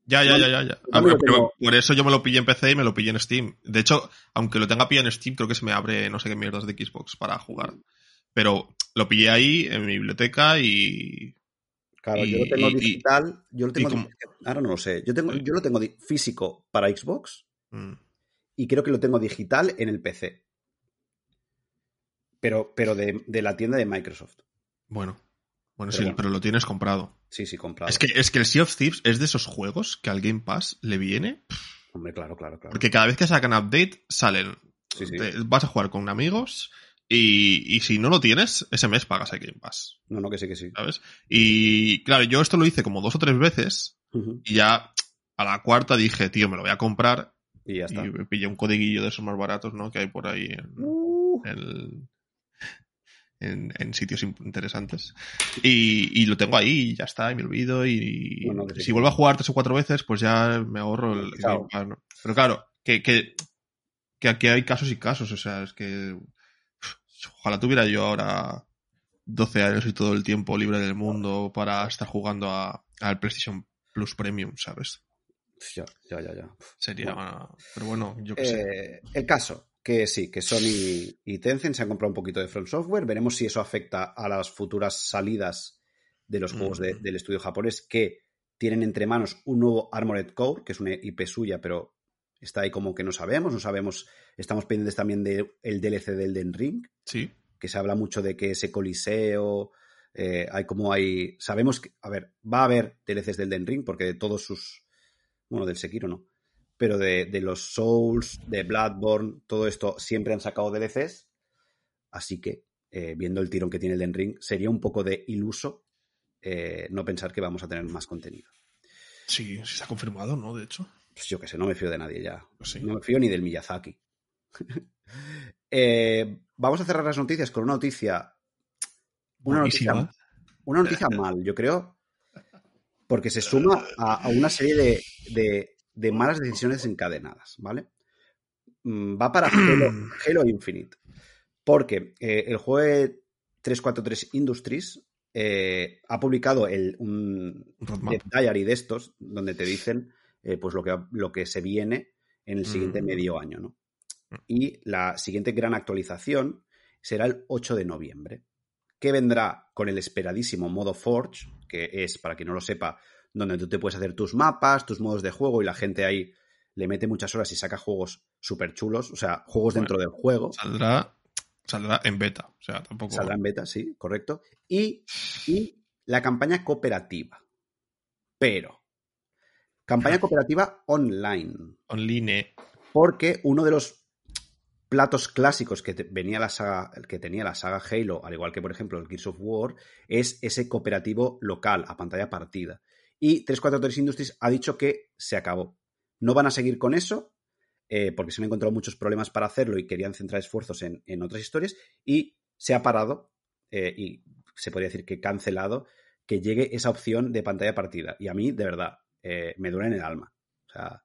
Ya, ya, ya, ya. ya. pero por eso yo me lo pillé en PC y me lo pillé en Steam. De hecho, aunque lo tenga pillado en Steam, creo que se me abre no sé qué mierdas de Xbox para jugar. Pero lo pillé ahí en mi biblioteca y. Claro, yo lo tengo digital. yo lo tengo. Ahora no lo sé. Yo, tengo, yo lo tengo físico para Xbox. Mm. Y creo que lo tengo digital en el PC. Pero, pero de, de la tienda de Microsoft. Bueno. Bueno, sí, pero lo tienes comprado. Sí, sí, comprado. Es que, es que el Sea of Thieves es de esos juegos que al Game Pass le viene. Hombre, claro, claro, claro. Porque cada vez que sacan update, salen. Sí, sí. vas a jugar con amigos y, y, si no lo tienes, ese mes pagas el Game Pass. No, no, que sí, que sí. ¿Sabes? Y claro, yo esto lo hice como dos o tres veces y ya a la cuarta dije, tío, me lo voy a comprar. Y ya está. Y me pillé un codiguillo de esos más baratos, ¿no? Que hay por ahí en, Uh. en- en- en sitios interesantes. Y, y lo tengo ahí y ya está, y me olvido. Y Bueno, sí si vuelvo a jugar tres o cuatro veces, pues ya me ahorro el. Pero claro, que, que, que aquí hay casos y casos. O sea, es que ojalá tuviera yo ahora 12 años y todo el tiempo libre del mundo para estar jugando a- al PlayStation Plus Premium, ¿sabes? Ya, ya, ya. ya. Sería. Pero bueno, yo qué sé. Eh, el caso, que sí, que Sony y Tencent se han comprado un poquito de Front Software. Veremos si eso afecta a las futuras salidas de los juegos de- del estudio japonés que tienen entre manos un nuevo Armored Core, que es una IP suya, pero está ahí como que no sabemos. No sabemos. Estamos pendientes también del DLC del Den Ring, Sí. que se habla mucho de que ese coliseo. eh, hay como hay. Sabemos que. A ver, va a haber DLCs del Den Ring, porque de todos sus. Bueno, del Sekiro no. Pero de, de los Souls, de Bloodborne, todo esto siempre han sacado DLCs. Así que, eh, viendo el tirón que tiene el Den Ring, sería un poco de iluso eh, no pensar que vamos a tener más contenido. Sí, sí se ha confirmado, ¿no? De hecho. Pues yo que sé, no me fío de nadie ya. Pues sí. No me fío ni del Miyazaki. Eh, vamos a cerrar las noticias con una noticia. Una noticia, Buenísima. una noticia mal, yo creo. Porque se suma a, a una serie de, de- de malas decisiones encadenadas, ¿vale? Mm, Va para Halo, Halo Infinite. Porque eh, el juego de 343 Industries eh, ha publicado el, un, Roadmap. diary de estos, donde te dicen eh, pues lo que, lo que se viene en el siguiente Mm. medio año, ¿no? Y la siguiente gran actualización será el 8 de noviembre, que vendrá con el esperadísimo modo Forge, que es, para quien no lo sepa, donde tú te puedes hacer tus mapas, tus modos de juego y la gente ahí le mete muchas horas y saca juegos súper chulos, o sea, juegos Bueno, dentro del juego. Saldrá, saldrá en beta. O sea, tampoco. Saldrá en beta, sí, correcto. Y, y la campaña cooperativa. Pero, campaña cooperativa online. Online. Porque uno de los platos clásicos que, te- venía la saga, que tenía la saga Halo, al igual que por ejemplo el Gears of War, es ese cooperativo local a pantalla partida. Y 343 Industries ha dicho que se acabó. No van a seguir con eso, eh, porque se han encontrado muchos problemas para hacerlo y querían centrar esfuerzos en, en otras historias, y se ha parado, eh, y se podría decir que cancelado, que llegue esa opción de pantalla partida. Y a mí, de verdad, eh, me duele en el alma. O sea,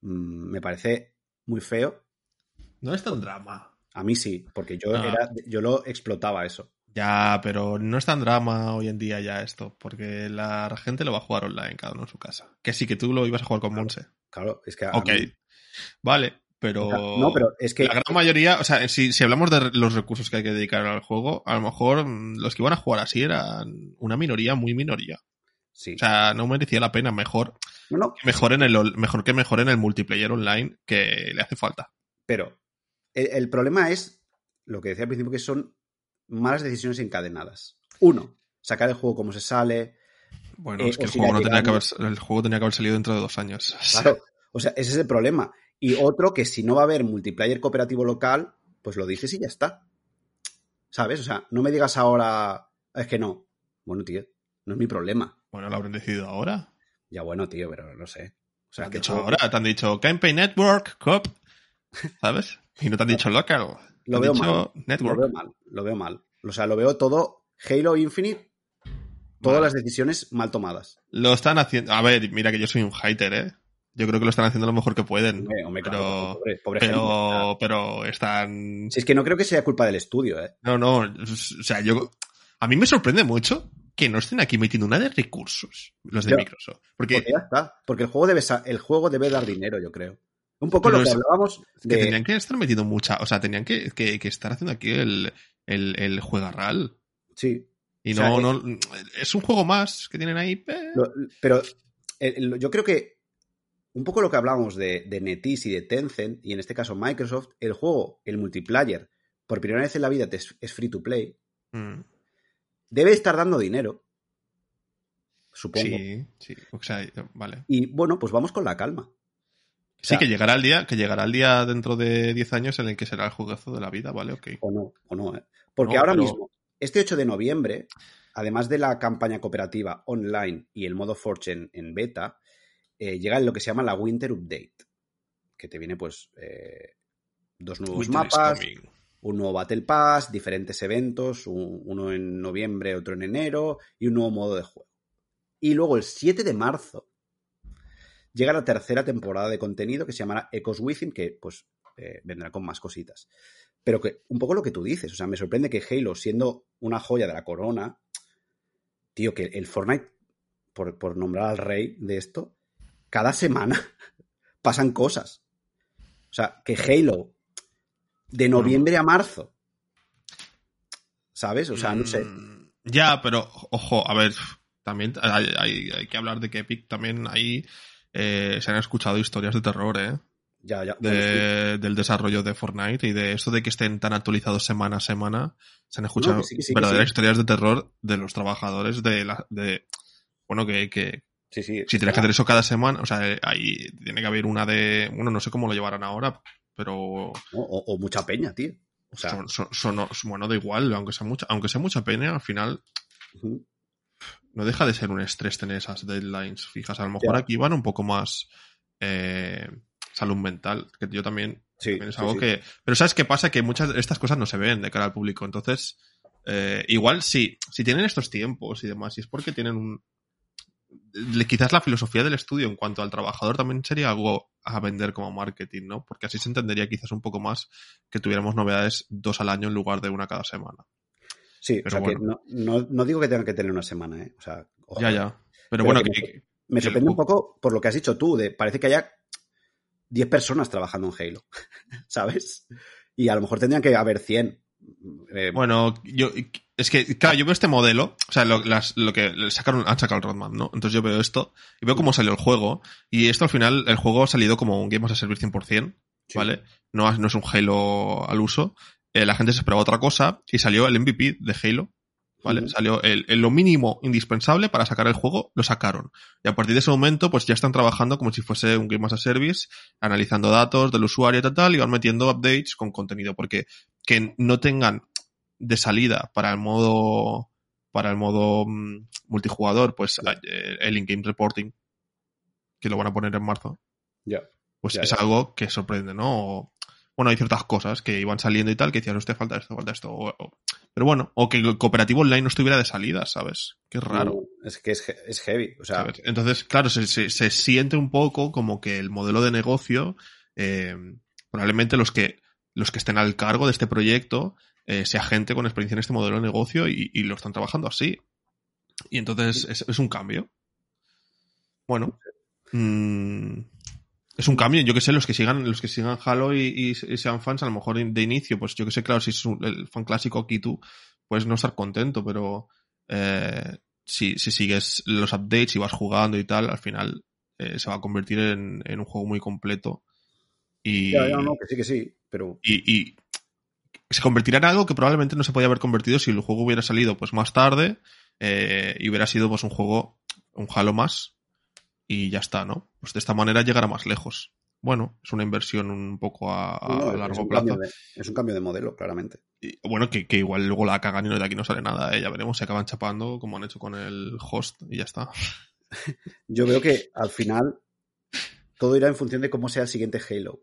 mm, me parece muy feo. No es tan drama. A mí sí, porque yo, era, yo lo explotaba eso. Ya, pero no es tan drama hoy en día ya esto, porque la gente lo va a jugar online, cada uno en su casa. Que sí, que tú lo ibas a jugar con Monse. Claro, es que. a Ok. mí- Vale, pero. no, pero es que. La gran mayoría, o sea, si, si hablamos de los recursos que hay que dedicar al juego, a lo mejor mm, los que iban a jugar así eran una minoría muy minoría. Sí. O sea, no merecía la pena. Mejor no, no, que mejoren el, ol- mejor que mejoren el multiplayer online que le hace falta. pero el, el problema es lo que decía al principio, que son malas decisiones encadenadas. Uno, sacar el juego como se sale. Bueno, Eh, es que o el juego, no tenía que haber, llegamos- el juego tenía que haber salido dentro de dos años. Claro. O sea, ese es el problema. Y otro, que si no va a haber multiplayer cooperativo local, pues lo dices y ya está. ¿Sabes? O sea, no me digas ahora. Es que no. Bueno, tío, no es mi problema. Bueno, lo habrán decidido ahora. Ya bueno, tío, pero no sé. O Te sea, han que dicho ahora, te han dicho Campaign Network, Cop, ¿sabes? Y no te han dicho local. Lo veo dicho mal. Lo veo mal, lo veo mal. O sea, lo veo todo Halo Infinite, todas Vale. las decisiones mal tomadas. Lo están haciendo. A ver, mira que yo soy un hater, ¿eh? Yo creo que lo están haciendo lo mejor que pueden. Hombre, hombre, pero, claro, pobre, pobre gente. pero, pero están. Si es que no creo que sea culpa del estudio, ¿eh? No, no. O sea, yo. A mí me sorprende mucho que no estén aquí metiendo una de recursos los de. Microsoft. Porque, Porque ya está. Porque el juego debe, el juego debe dar dinero, yo creo. Un poco Pero lo que hablábamos que tenían que estar metiendo mucha. O sea, tenían que, que, que estar haciendo aquí el, el, el juegarral. Sí. Y O sea, no, es- no. Es un juego más que tienen ahí. pero- Lo- pero eh, yo creo que un poco lo que hablábamos de, de NetEase y de Tencent, y en este caso Microsoft, el juego, el multiplayer, por primera vez en la vida te es, es free to play, Mm, debe estar dando dinero. Supongo. Sí, sí. O sea, vale. Y bueno, pues vamos con la calma. O Sí, sea, que llegará el día, que llegará el día dentro de 10 años en el que será el juegazo de la vida, ¿vale? Ok. O no, o no, ¿eh? Porque No, ahora pero- mismo, este 8 de noviembre, además de la campaña cooperativa online y el modo en, en beta, eh, llega lo que se llama la Winter Update, que te viene pues eh, dos nuevos mapas, un nuevo Battle Pass, diferentes eventos, uno en noviembre, otro en enero y un nuevo modo de juego. Y luego el 7 de marzo llega la tercera temporada de contenido que se llamará Echoes Within, que pues eh, vendrá con más cositas. Pero que un poco lo que tú dices, o sea, me sorprende que Halo, siendo una joya de la corona, tío, que el Fortnite, por, por nombrar al rey de esto, cada semana pasan cosas. O sea, que Halo de noviembre a marzo. ¿Sabes? O sea, no sé. Mm, ya, pero ojo, a ver, también hay, que hablar de que Epic también ahí eh, se han escuchado historias de terror, ¿eh? Ya, ya. del desarrollo de Fortnite y de esto de que estén tan actualizados semana a semana. Se han escuchado verdaderas historias de terror de los trabajadores de la. De, bueno, que, que sí, sí, si tienes que hacer eso cada semana, o sea, ahí tiene que haber una de. Bueno, no sé cómo lo llevarán ahora, pero... O, mucha peña, tío. O sea... son, bueno, da igual, aunque sea mucha, aunque sea mucha peña, al final no deja de ser un estrés tener esas deadlines fijas. A lo mejor aquí van un poco más eh, salud mental, que yo también, sí, es algo que... Pero ¿sabes qué pasa? Que muchas de estas cosas no se ven de cara al público. Entonces, eh, igual sí, si tienen estos tiempos y demás, y es porque tienen un, quizás la filosofía del estudio en cuanto al trabajador también sería algo a vender como marketing, ¿no? Porque así se entendería quizás un poco más que tuviéramos novedades dos al año en lugar de una cada semana. Sí, o sea que no, digo que tengan que tener una semana, ¿eh? O sea, ya, ya. Pero, bueno, me, sorprende un poco por lo que has dicho tú, de parece que haya 10 personas trabajando en Halo, ¿sabes? Y a lo mejor tendrían que haber 100. Eh, bueno, yo es que, claro, yo veo este modelo, o sea, lo, lo que sacaron, han sacado el roadmap, ¿no? Entonces yo veo esto y veo cómo salió el juego. Y esto al final, el juego ha salido como un Game as a Service 100%, ¿vale? No, no es un Halo al uso. Eh, la gente se esperaba otra cosa y salió el MVP de Halo, ¿vale? Salió el, lo mínimo indispensable para sacar el juego, lo sacaron. Y a partir de ese momento, pues ya están trabajando como si fuese un Game as a Service, analizando datos del usuario y tal, y van metiendo updates con contenido, porque que no tengan de salida para el modo para el modo mm, multijugador, pues eh, el in-game reporting, que lo van a poner en marzo. Ya. Pues es algo que sorprende, ¿no? Bueno, hay ciertas cosas que iban saliendo y tal, que decían, usted falta esto, falta esto. pero bueno, o que el cooperativo online no estuviera de salida, ¿sabes? Qué raro. es que es, heavy. O sea... Entonces, claro, se, se, siente un poco como que el modelo de negocio, eh, probablemente los que, los que estén al cargo de este proyecto eh, sea gente con experiencia en este modelo de negocio y, lo están trabajando así. Y entonces es, un cambio. Bueno. Mm, es un cambio. Yo que sé, los que sigan, los que sigan Halo y, sean fans, a lo mejor de inicio, pues yo que sé, claro, si es el fan clásico tú, puedes no estar contento, pero eh, si, si, sigues los updates y vas jugando y tal, al final eh, se va a convertir en, un juego muy completo. Y, ya, ya, no, que sí, que sí, pero... y, se convertirá en algo que probablemente no se podía haber convertido si el juego hubiera salido pues más tarde eh, y hubiera sido pues un juego, un Halo más y ya está, ¿no? Pues de esta manera llegará más lejos. Bueno, es una inversión un poco a, largo plazo. es un cambio de modelo, claramente. Y, bueno, que, igual luego la cagan y de aquí no sale nada, ¿eh? ya veremos, se acaban chapando como han hecho con el host y ya está. Yo veo que al final todo irá en función de cómo sea el siguiente Halo.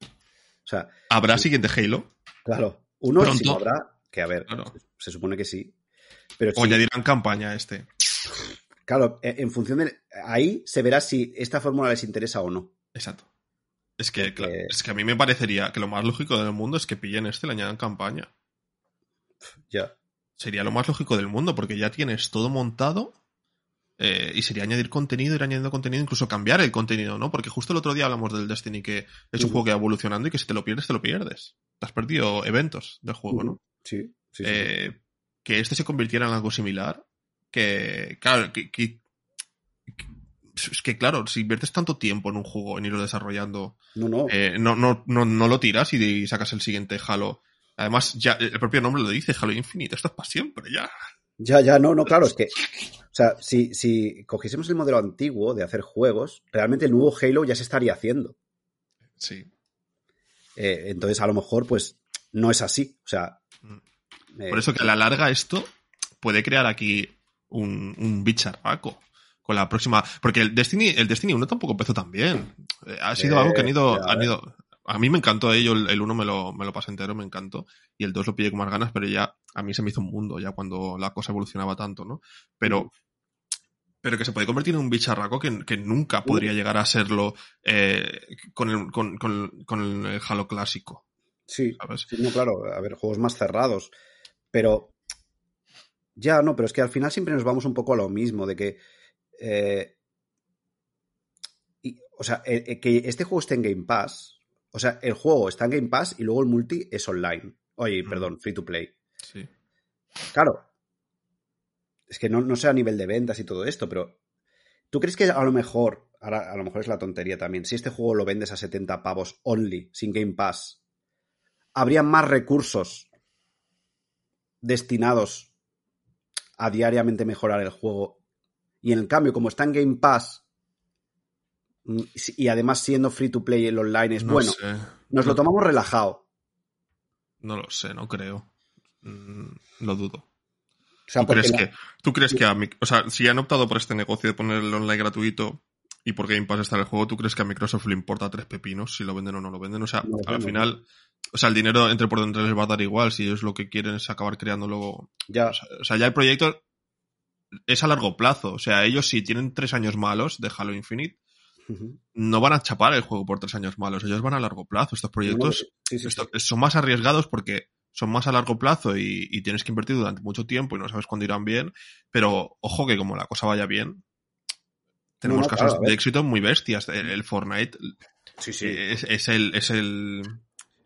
O sea, ¿Habrá siguiente Halo? Claro, uno sí habrá, que a ver, se supone que sí. Pero o ya dirán campaña este. Claro, e, en función de. Ahí se verá si esta fórmula les interesa o no. Exacto. Es que, es que a mí me parecería que lo más lógico del mundo es que pillen este y le añadan campaña. Ya. Sería lo más lógico del mundo, porque ya tienes todo montado. Eh, y sería añadir contenido, ir añadiendo contenido, incluso cambiar el contenido, ¿no? Porque justo el otro día hablamos del Destiny, que es un juego que va evolucionando y que si te lo pierdes, te lo pierdes has perdido eventos del juego, ¿no? Sí, sí, eh, Que este se convirtiera en algo similar. Que, claro, que, es que claro, si inviertes tanto tiempo en un juego, en irlo desarrollando, no, no. Eh, no, no, no, lo tiras y, sacas el siguiente Halo. Además, ya el propio nombre lo dice, Halo Infinite, esto es para siempre, ya. Ya, ya, no, no, claro, es que, o sea, si, si cogiésemos el modelo antiguo de hacer juegos, realmente el nuevo Halo ya se estaría haciendo. Sí. Eh, entonces, a lo mejor, pues, no es así. O sea. Mm. Por eso que a la larga esto puede crear aquí un, un bicharraco. con la próxima. Porque el Destiny, el Destiny 1 tampoco empezó tan bien. Eh, ha sido algo que han ido, han ido. A mí me encantó ello, el 1 me lo, me lo pasé entero, me encantó. Y el 2 lo pillé con más ganas, pero ya a mí se me hizo un mundo ya cuando la cosa evolucionaba tanto, ¿no? Pero pero que se puede convertir en un bicharraco que, que nunca podría llegar a serlo eh, con, el, con, con, el Halo clásico. Sí, no, claro, a ver, juegos más cerrados. Pero ya, no, pero es que al final siempre nos vamos un poco a lo mismo, de que... Eh, o sea, que este juego esté en Game Pass, o sea, el juego está en Game Pass y luego el multi es online. Oye, mm. perdón, free to play. Sí. Claro, es que no, no sé a nivel de ventas y todo esto, pero ¿tú crees que a lo mejor, ahora a lo mejor es la tontería también, si este juego lo vendes a 70 pavos only, sin Game Pass, habría más recursos destinados a diariamente mejorar el juego? Y en cambio, como está en Game Pass mm, y además siendo free to play el online es bueno, nos lo tomamos relajado. No lo sé, no creo. Mm, lo dudo. ¿Tú, crees que, ¿Tú crees que a o sea, si han optado por este negocio de poner el online gratuito y por Game Pass está el juego, ¿tú crees que a Microsoft le importa tres pepinos si lo venden o no lo venden? O sea, al final, o sea, el dinero entre por dentro les va a dar igual si ellos lo que quieren es acabar creando luego. Ya. O sea, ya el proyecto es a largo plazo. O sea, ellos si tienen tres años malos de Halo Infinite, no van a chapar el juego por tres años malos. Ellos van a largo plazo. Estos proyectos son más arriesgados porque son más a largo plazo y, tienes que invertir durante mucho tiempo y no sabes cuándo irán bien, pero ojo que como la cosa vaya bien, tenemos casos de éxito muy bestias. El, Fortnite Es, el, es el,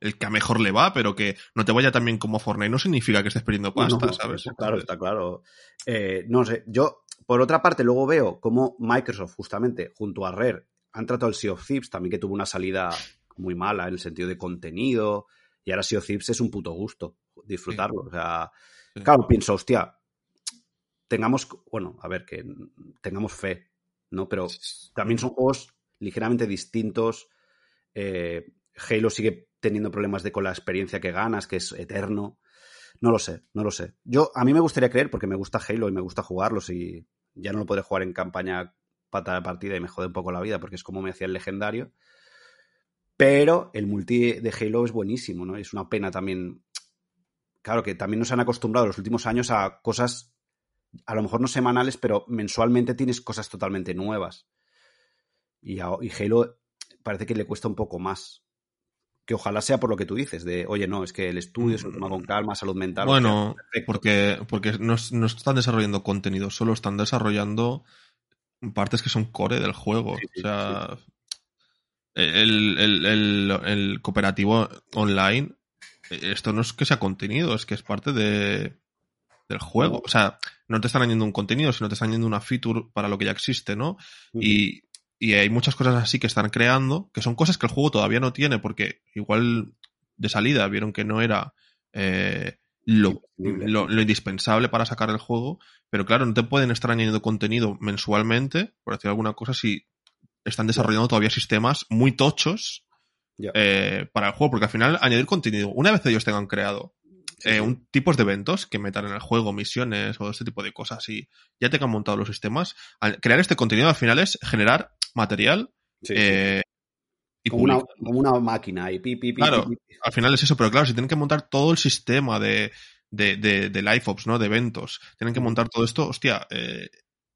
el que a mejor le va, pero que no te vaya tan bien como Fortnite no significa que estés perdiendo pasta, ¿sabes? claro, está claro. Eh, no sé, yo, por otra parte, luego veo cómo Microsoft, justamente, junto a Rare, han tratado el Sea of Thieves, también que tuvo una salida muy mala en el sentido de contenido, y ahora Sea of Thieves es un puto gusto disfrutarlo. O sea, claro, pienso, hostia, tengamos, bueno, a ver, que tengamos fe, ¿no? Pero también son juegos ligeramente distintos. Eh, Halo sigue teniendo problemas de con la experiencia que ganas, que es eterno. No lo sé, no lo sé. Yo, a mí me gustaría creer, porque me gusta Halo y me gusta jugarlos y ya no lo podré jugar en campaña pata de partida y me jode un poco la vida, porque es como me hacía el legendario. Pero el multi de Halo es buenísimo, ¿no? Es una pena también. Claro que también nos han acostumbrado los últimos años a cosas, a lo mejor no semanales, pero mensualmente tienes cosas totalmente nuevas. Y, Halo parece que le cuesta un poco más. Que ojalá sea por lo que tú dices, de, oye, no, es que el estudio se toma con mm. calma, salud mental. Bueno, porque, porque no, no, están desarrollando contenido, solo están desarrollando partes que son core del juego. o sea, el, cooperativo online, esto no es que sea contenido, es que es parte de, del juego. O sea, no te están añadiendo un contenido, sino te están añadiendo una feature para lo que ya existe, ¿no? Y, hay muchas cosas así que están creando, que son cosas que el juego todavía no tiene, porque igual de salida vieron que no era eh, lo, lo, indispensable para sacar el juego, pero claro, no te pueden estar añadiendo contenido mensualmente, por decir alguna cosa, si están desarrollando todavía sistemas muy tochos eh, para el juego, porque al final añadir contenido, una vez ellos tengan creado eh, un tipos de eventos que metan en el juego, misiones o este tipo de cosas y ya tengan montado los sistemas, crear este contenido al final es generar material eh, y como una, como una, máquina y pi, pi, pi, Claro, al final es eso, pero claro, si tienen que montar todo el sistema de, de, de, de live ops, ¿no? De eventos, tienen que montar todo esto, hostia,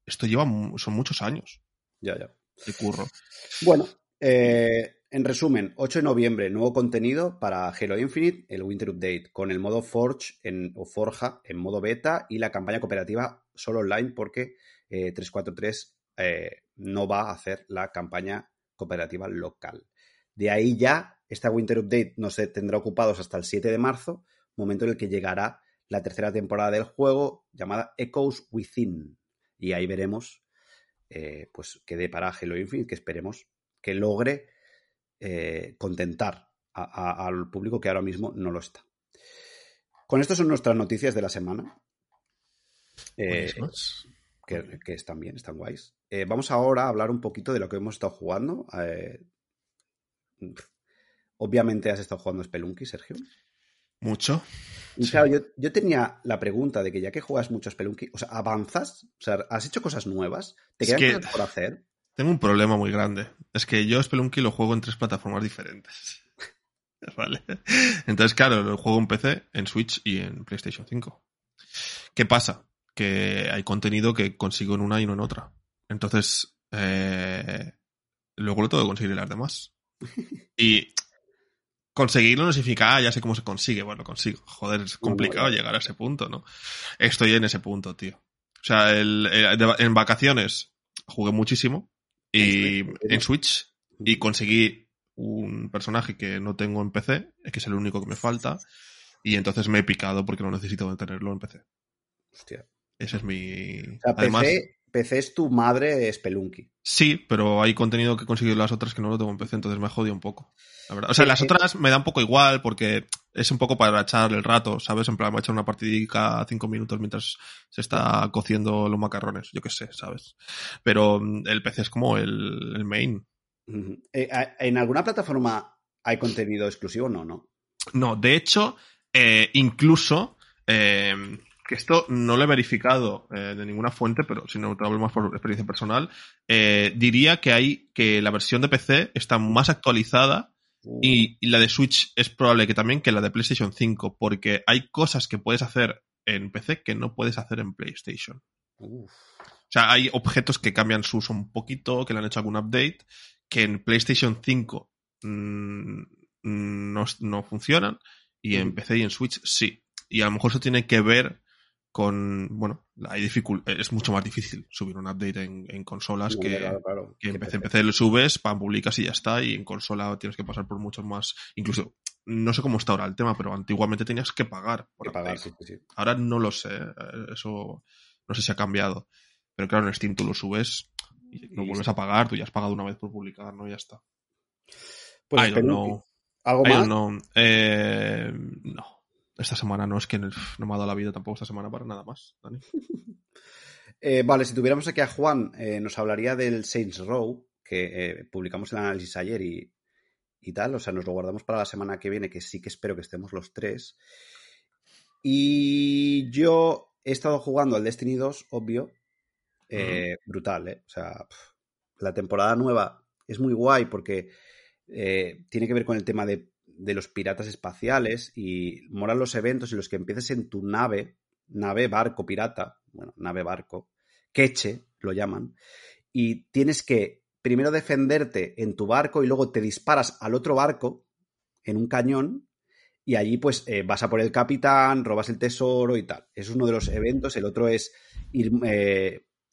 esto lleva, son muchos años. Ya, ya curro. Bueno, eh, en resumen, 8 de noviembre, nuevo contenido para Halo Infinite, el Winter Update, con el modo Forge en, o Forja en modo beta y la campaña cooperativa solo online porque 343 eh, no va a hacer la campaña cooperativa local. De ahí ya, esta Winter Update nos tendrá ocupados hasta el 7 de marzo, momento en el que llegará la tercera temporada del juego llamada Echoes Within. Y ahí veremos eh, pues quede para Halo Infinite, que esperemos que logre eh, contentar al público que ahora mismo no lo está. Con esto son nuestras noticias de la semana. Eh, que, están bien, están guays. vamos ahora a hablar un poquito de lo que hemos estado jugando. obviamente has estado jugando Spelunky, Sergio. Mucho. Y claro, yo, yo, tenía la pregunta de que ya que juegas mucho Spelunky, o sea, ¿avanzas? O sea, ¿has hecho cosas nuevas? ¿Te quedan cosas por hacer? Tengo un problema muy grande. Es que yo Spelunky lo juego en tres plataformas diferentes. ¿Vale? Entonces, claro, lo juego en PC, en Switch y en PlayStation 5. ¿Qué pasa? Que hay contenido que consigo en una y no en otra. Entonces, eh, luego lo tengo que conseguir en las demás. Y conseguirlo no significa, ah, ya sé cómo se consigue. Bueno, lo consigo. Joder, es complicado llegar a ese punto, ¿no? Estoy en ese punto, tío. O sea, en vacaciones jugué muchísimo y en Switch y conseguí un personaje que no tengo en PC, que es el único que me falta, y entonces me he picado porque no necesito tenerlo en PC. Hostia. Ese es mi. Además, PC, es tu madre Spelunky. Sí, pero hay contenido que he conseguido las otras que no lo tengo en PC, entonces me jodido un poco. La verdad. O sea, las otras me da un poco igual porque es un poco para echar el rato, ¿sabes? En plan, voy a echar una partidica cinco minutos mientras se está cociendo los macarrones, yo qué sé, ¿sabes? Pero mm, el PC es como el, el main. Eh, ¿En alguna plataforma hay contenido exclusivo? No, no. No, de hecho, eh, incluso, eh, que esto no lo he verificado de ninguna fuente, pero si no te hablo más por experiencia personal, diría que hay que la versión de PC está más actualizada uh. y, la de Switch es probable que también que la de PlayStation 5, porque hay cosas que puedes hacer en PC que no puedes hacer en PlayStation. O sea, hay objetos que cambian su uso un poquito, que le han hecho algún update, que en PlayStation 5 mm, no, funcionan y en PC y en Switch sí. Y a lo mejor eso tiene que ver con, bueno, hay es mucho más difícil subir un update en, consolas que, en PC. En PC lo subes, pan, publicas y ya está, y en consola tienes que pasar por muchos más, incluso, no sé cómo está ahora el tema, pero antiguamente tenías que pagar por pagar, Ahora no lo sé, eso no sé si ha cambiado. Pero claro, en Steam tú lo subes y lo vuelves a pagar, tú ya has pagado una vez por publicar, ¿no? Ya está. Pues I don't ¿Algo más? Eh, no. Esta semana no, es que no me ha dado la vida tampoco esta semana para nada más, Dani. Eh, vale, si tuviéramos aquí a Juan, eh, nos hablaría del Saints Row, que publicamos el análisis ayer y, y tal. O sea, nos lo guardamos para la semana que viene, que sí que espero que estemos los tres. Y yo he estado jugando al Destiny 2, obvio, eh, brutal, ¿eh? O sea, la temporada nueva es muy guay porque eh, tiene que ver con el tema de, los piratas espaciales y moran los eventos en los que empieces en tu nave, nave barco pirata, bueno, nave barco, queche lo llaman, y tienes que primero defenderte en tu barco y luego te disparas al otro barco en un cañón y allí pues eh, vas a por el capitán, robas el tesoro y tal. Es uno de los eventos. El otro es ir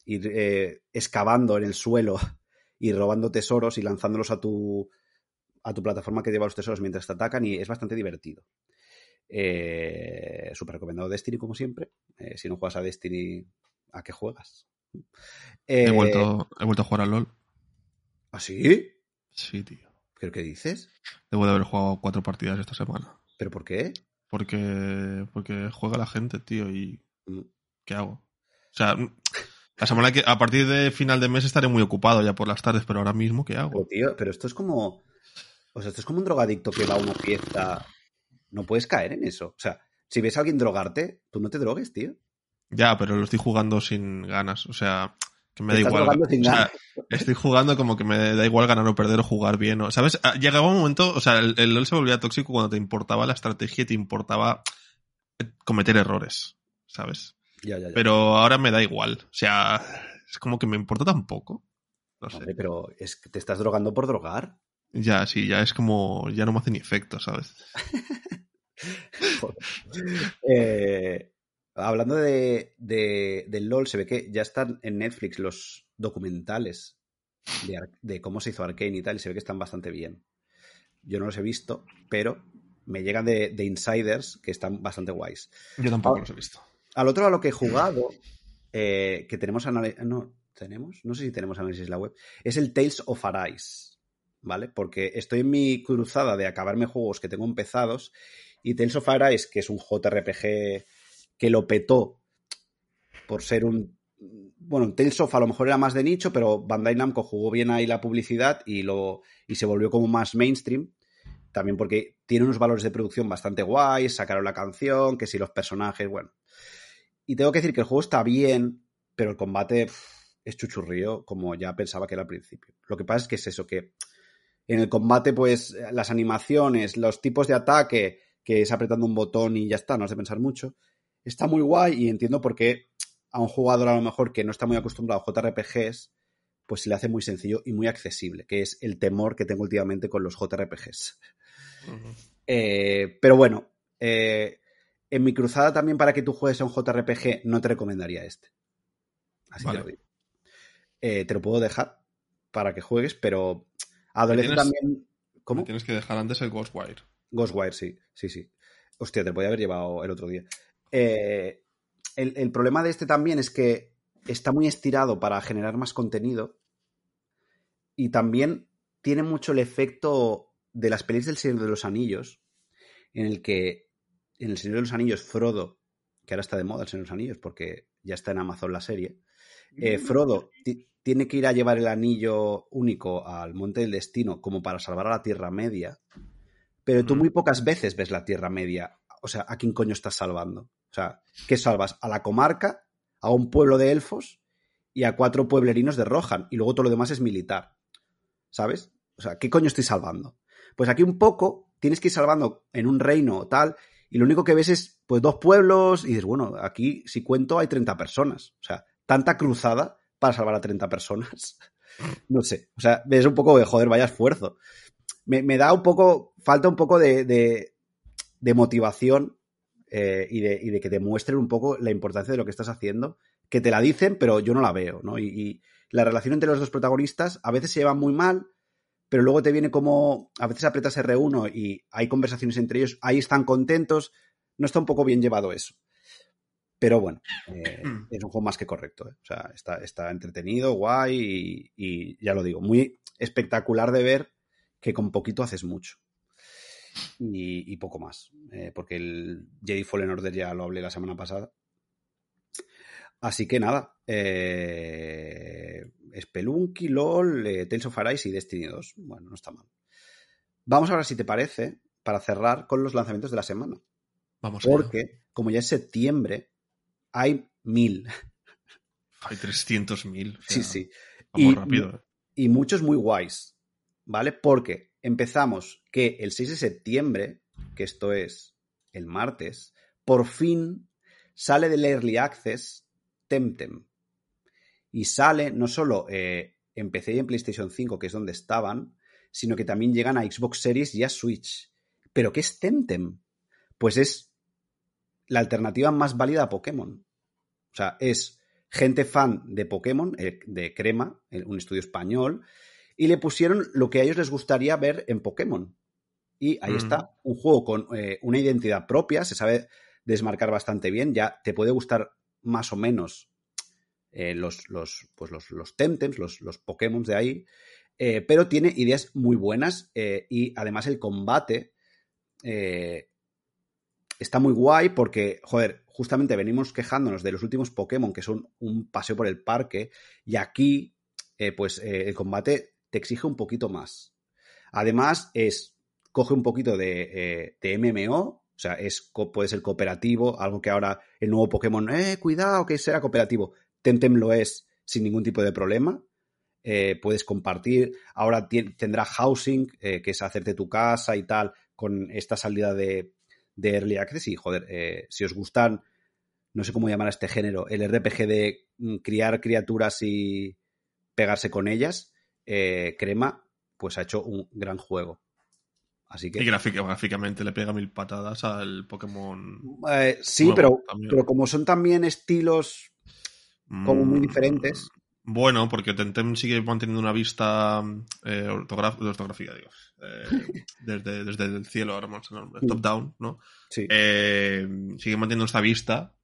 ir eh, excavando en el suelo y robando tesoros y lanzándolos a tu, a tu plataforma que lleva los tesoros mientras te atacan y es bastante divertido. Eh, Súper recomendado Destiny como siempre. Eh, si no juegas a Destiny, ¿a qué juegas? he, vuelto, he vuelto a jugar al LOL. ¿Ah, sí? Sí, tío. ¿Pero qué dices? Debo de haber jugado cuatro partidas esta semana. ¿Pero por qué? Porque, porque juega la gente, tío, y mm. ¿qué hago? O sea, la semana que, a partir de final de mes estaré muy ocupado ya por las tardes, pero ahora mismo, ¿qué hago? Pero, tío, pero esto es como. O sea, esto es como un drogadicto que va a una fiesta. No puedes caer en eso. O sea, si ves a alguien drogarte, tú no te drogues, tío. Ya, pero lo estoy jugando sin ganas. O sea, que me da igual. Estoy jugando como que me da igual ganar o perder o jugar bien. ¿Sabes? Ah, llegaba un momento, o sea, el, el LOL se volvía tóxico cuando te importaba la estrategia y te importaba cometer errores. ¿Sabes? Pero ahora me da igual. O sea, es como que me importa tan poco. No sé. pero es que te estás drogando por drogar. Ya, sí, ya es como. Ya no me hace ni efecto, ¿sabes? eh, hablando de, de, del LOL, se ve que ya están en Netflix los documentales de, de, cómo se hizo Arkane y tal, y se ve que están bastante bien. Yo no los he visto, pero me llegan de, de insiders que están bastante guays. Yo tampoco los he visto. Al otro a lo que he jugado, eh, que tenemos análisis. No, ¿tenemos? No sé si tenemos análisis en la web. Es el Tales of Arise. ¿Vale? Porque estoy en mi cruzada de acabarme juegos que tengo empezados. Y Tales of Arise, que es un JRPG que lo petó por ser un. Bueno, Tales of a lo mejor era más de nicho, pero Bandai Namco jugó bien ahí la publicidad y, lo, y se volvió como más mainstream. también porque tiene unos valores de producción bastante guays, sacaron la canción, que si los personajes, bueno. Y tengo que decir que el juego está bien, pero el combate es chuchurrío, como ya pensaba que era al principio. Lo que pasa es que es eso, que en el combate, pues, las animaciones, los tipos de ataque, que es apretando un botón y ya está, no has de pensar mucho, está muy guay y entiendo por qué a un jugador a lo mejor que no está muy acostumbrado a JRPGs, pues se le hace muy sencillo y muy accesible, que es el temor que tengo últimamente con los JRPGs. Eh, pero bueno, eh, en mi cruzada también para que tú juegues a un JRPG no te recomendaría este. Así te lo digo. Eh, te lo puedo dejar para que juegues, pero adolescente también... ¿Cómo? Tienes que dejar antes el Ghostwire. Ghostwire, sí, sí, sí. Hostia, te podía haber llevado el otro día. el, el problema de este también es que está muy estirado para generar más contenido y también tiene mucho el efecto de las pelis del Señor de los Anillos, en el que en el Señor de los Anillos Frodo, que ahora está de moda el Señor de los Anillos porque ya está en Amazon la serie, eh, mm. Frodo tiene que ir a llevar el anillo único al Monte del Destino como para salvar a la Tierra Media, pero tú muy pocas veces ves la Tierra Media. O sea, ¿a quién coño estás salvando? O sea, ¿qué salvas? ¿A la comarca? ¿A un pueblo de elfos? Y a cuatro pueblerinos de Rohan. Y luego todo lo demás es militar. ¿Sabes? O sea, ¿qué coño estoy salvando? Pues aquí un poco tienes que ir salvando en un reino o tal, y lo único que ves es pues dos pueblos, y dices, bueno, aquí si cuento hay 30 personas. O sea, tanta cruzada para salvar a 30 personas. no sé, o sea, ves un poco de joder, vaya esfuerzo. Me, da un poco, falta un poco de, de, motivación eh, y, de, y, de, que te muestren un poco la importancia de lo que estás haciendo, que te la dicen, pero yo no la veo, ¿no? Y, y la relación entre los dos protagonistas a veces se lleva muy mal, pero luego te viene como, a veces apretas R1 y hay conversaciones entre ellos, ahí están contentos, no está un poco bien llevado eso. Pero bueno, eh, hmm. es un juego más que correcto. ¿eh? O sea, está, está entretenido, guay y, ya lo digo, muy espectacular de ver que con poquito haces mucho. Y, poco más. Eh, porque el Jedi Fallen Order ya lo hablé la semana pasada. Así que nada, Spelunky, LOL, Tales of Arise y Destiny 2. Bueno, no está mal. Vamos ahora, si te parece, para cerrar con los lanzamientos de la semana. Vamos Porque, como ya es septiembre, hay mil. Hay 300.000. sí, sí. Vamos y, rápido. ¿eh? Y muchos muy guays, ¿vale? Porque empezamos que el 6 de septiembre, que esto es el martes, por fin sale del Early Access Temtem. Y sale no solo eh, en PC y en PlayStation 5, que es donde estaban, sino que también llegan a Xbox Series y a Switch. ¿Pero qué es Temtem? Pues es la alternativa más válida a Pokémon. O sea, es gente fan de Pokémon, eh, de Crema, un estudio español, y le pusieron lo que a ellos les gustaría ver en Pokémon. Y ahí está, un juego con eh, una identidad propia, se sabe desmarcar bastante bien, ya te puede gustar más o menos eh, los, los, pues los, los Temtems, los, los Pokémon de ahí, eh, pero tiene ideas muy buenas eh, y además el combate está muy guay porque, joder, justamente venimos quejándonos de los últimos Pokémon que son un paseo por el parque y aquí, pues el combate te exige un poquito más. Además, es, coge un poquito de, de MMO, o sea, es, puede ser cooperativo, algo que ahora el nuevo Pokémon, eh, cuidado, que será cooperativo. Temtem lo es sin ningún tipo de problema. Eh, puedes compartir. Ahora tendrá housing, eh, que es hacerte tu casa y tal, con esta salida de, Early Access. Y joder, eh, si os gustan, no sé cómo llamar a este género, el RPG de mm, criar criaturas y pegarse con ellas, Crema, pues ha hecho un gran juego. Así que... Y gráficamente le pega mil patadas al Pokémon. Eh, sí, pero, pero como son también estilos como muy diferentes. Bueno, porque Tentem sigue manteniendo una vista eh, ortografía, digo. Eh, desde, desde, el cielo, ahora más mm. top down, ¿no? Sí. Eh, sigue manteniendo esta vista,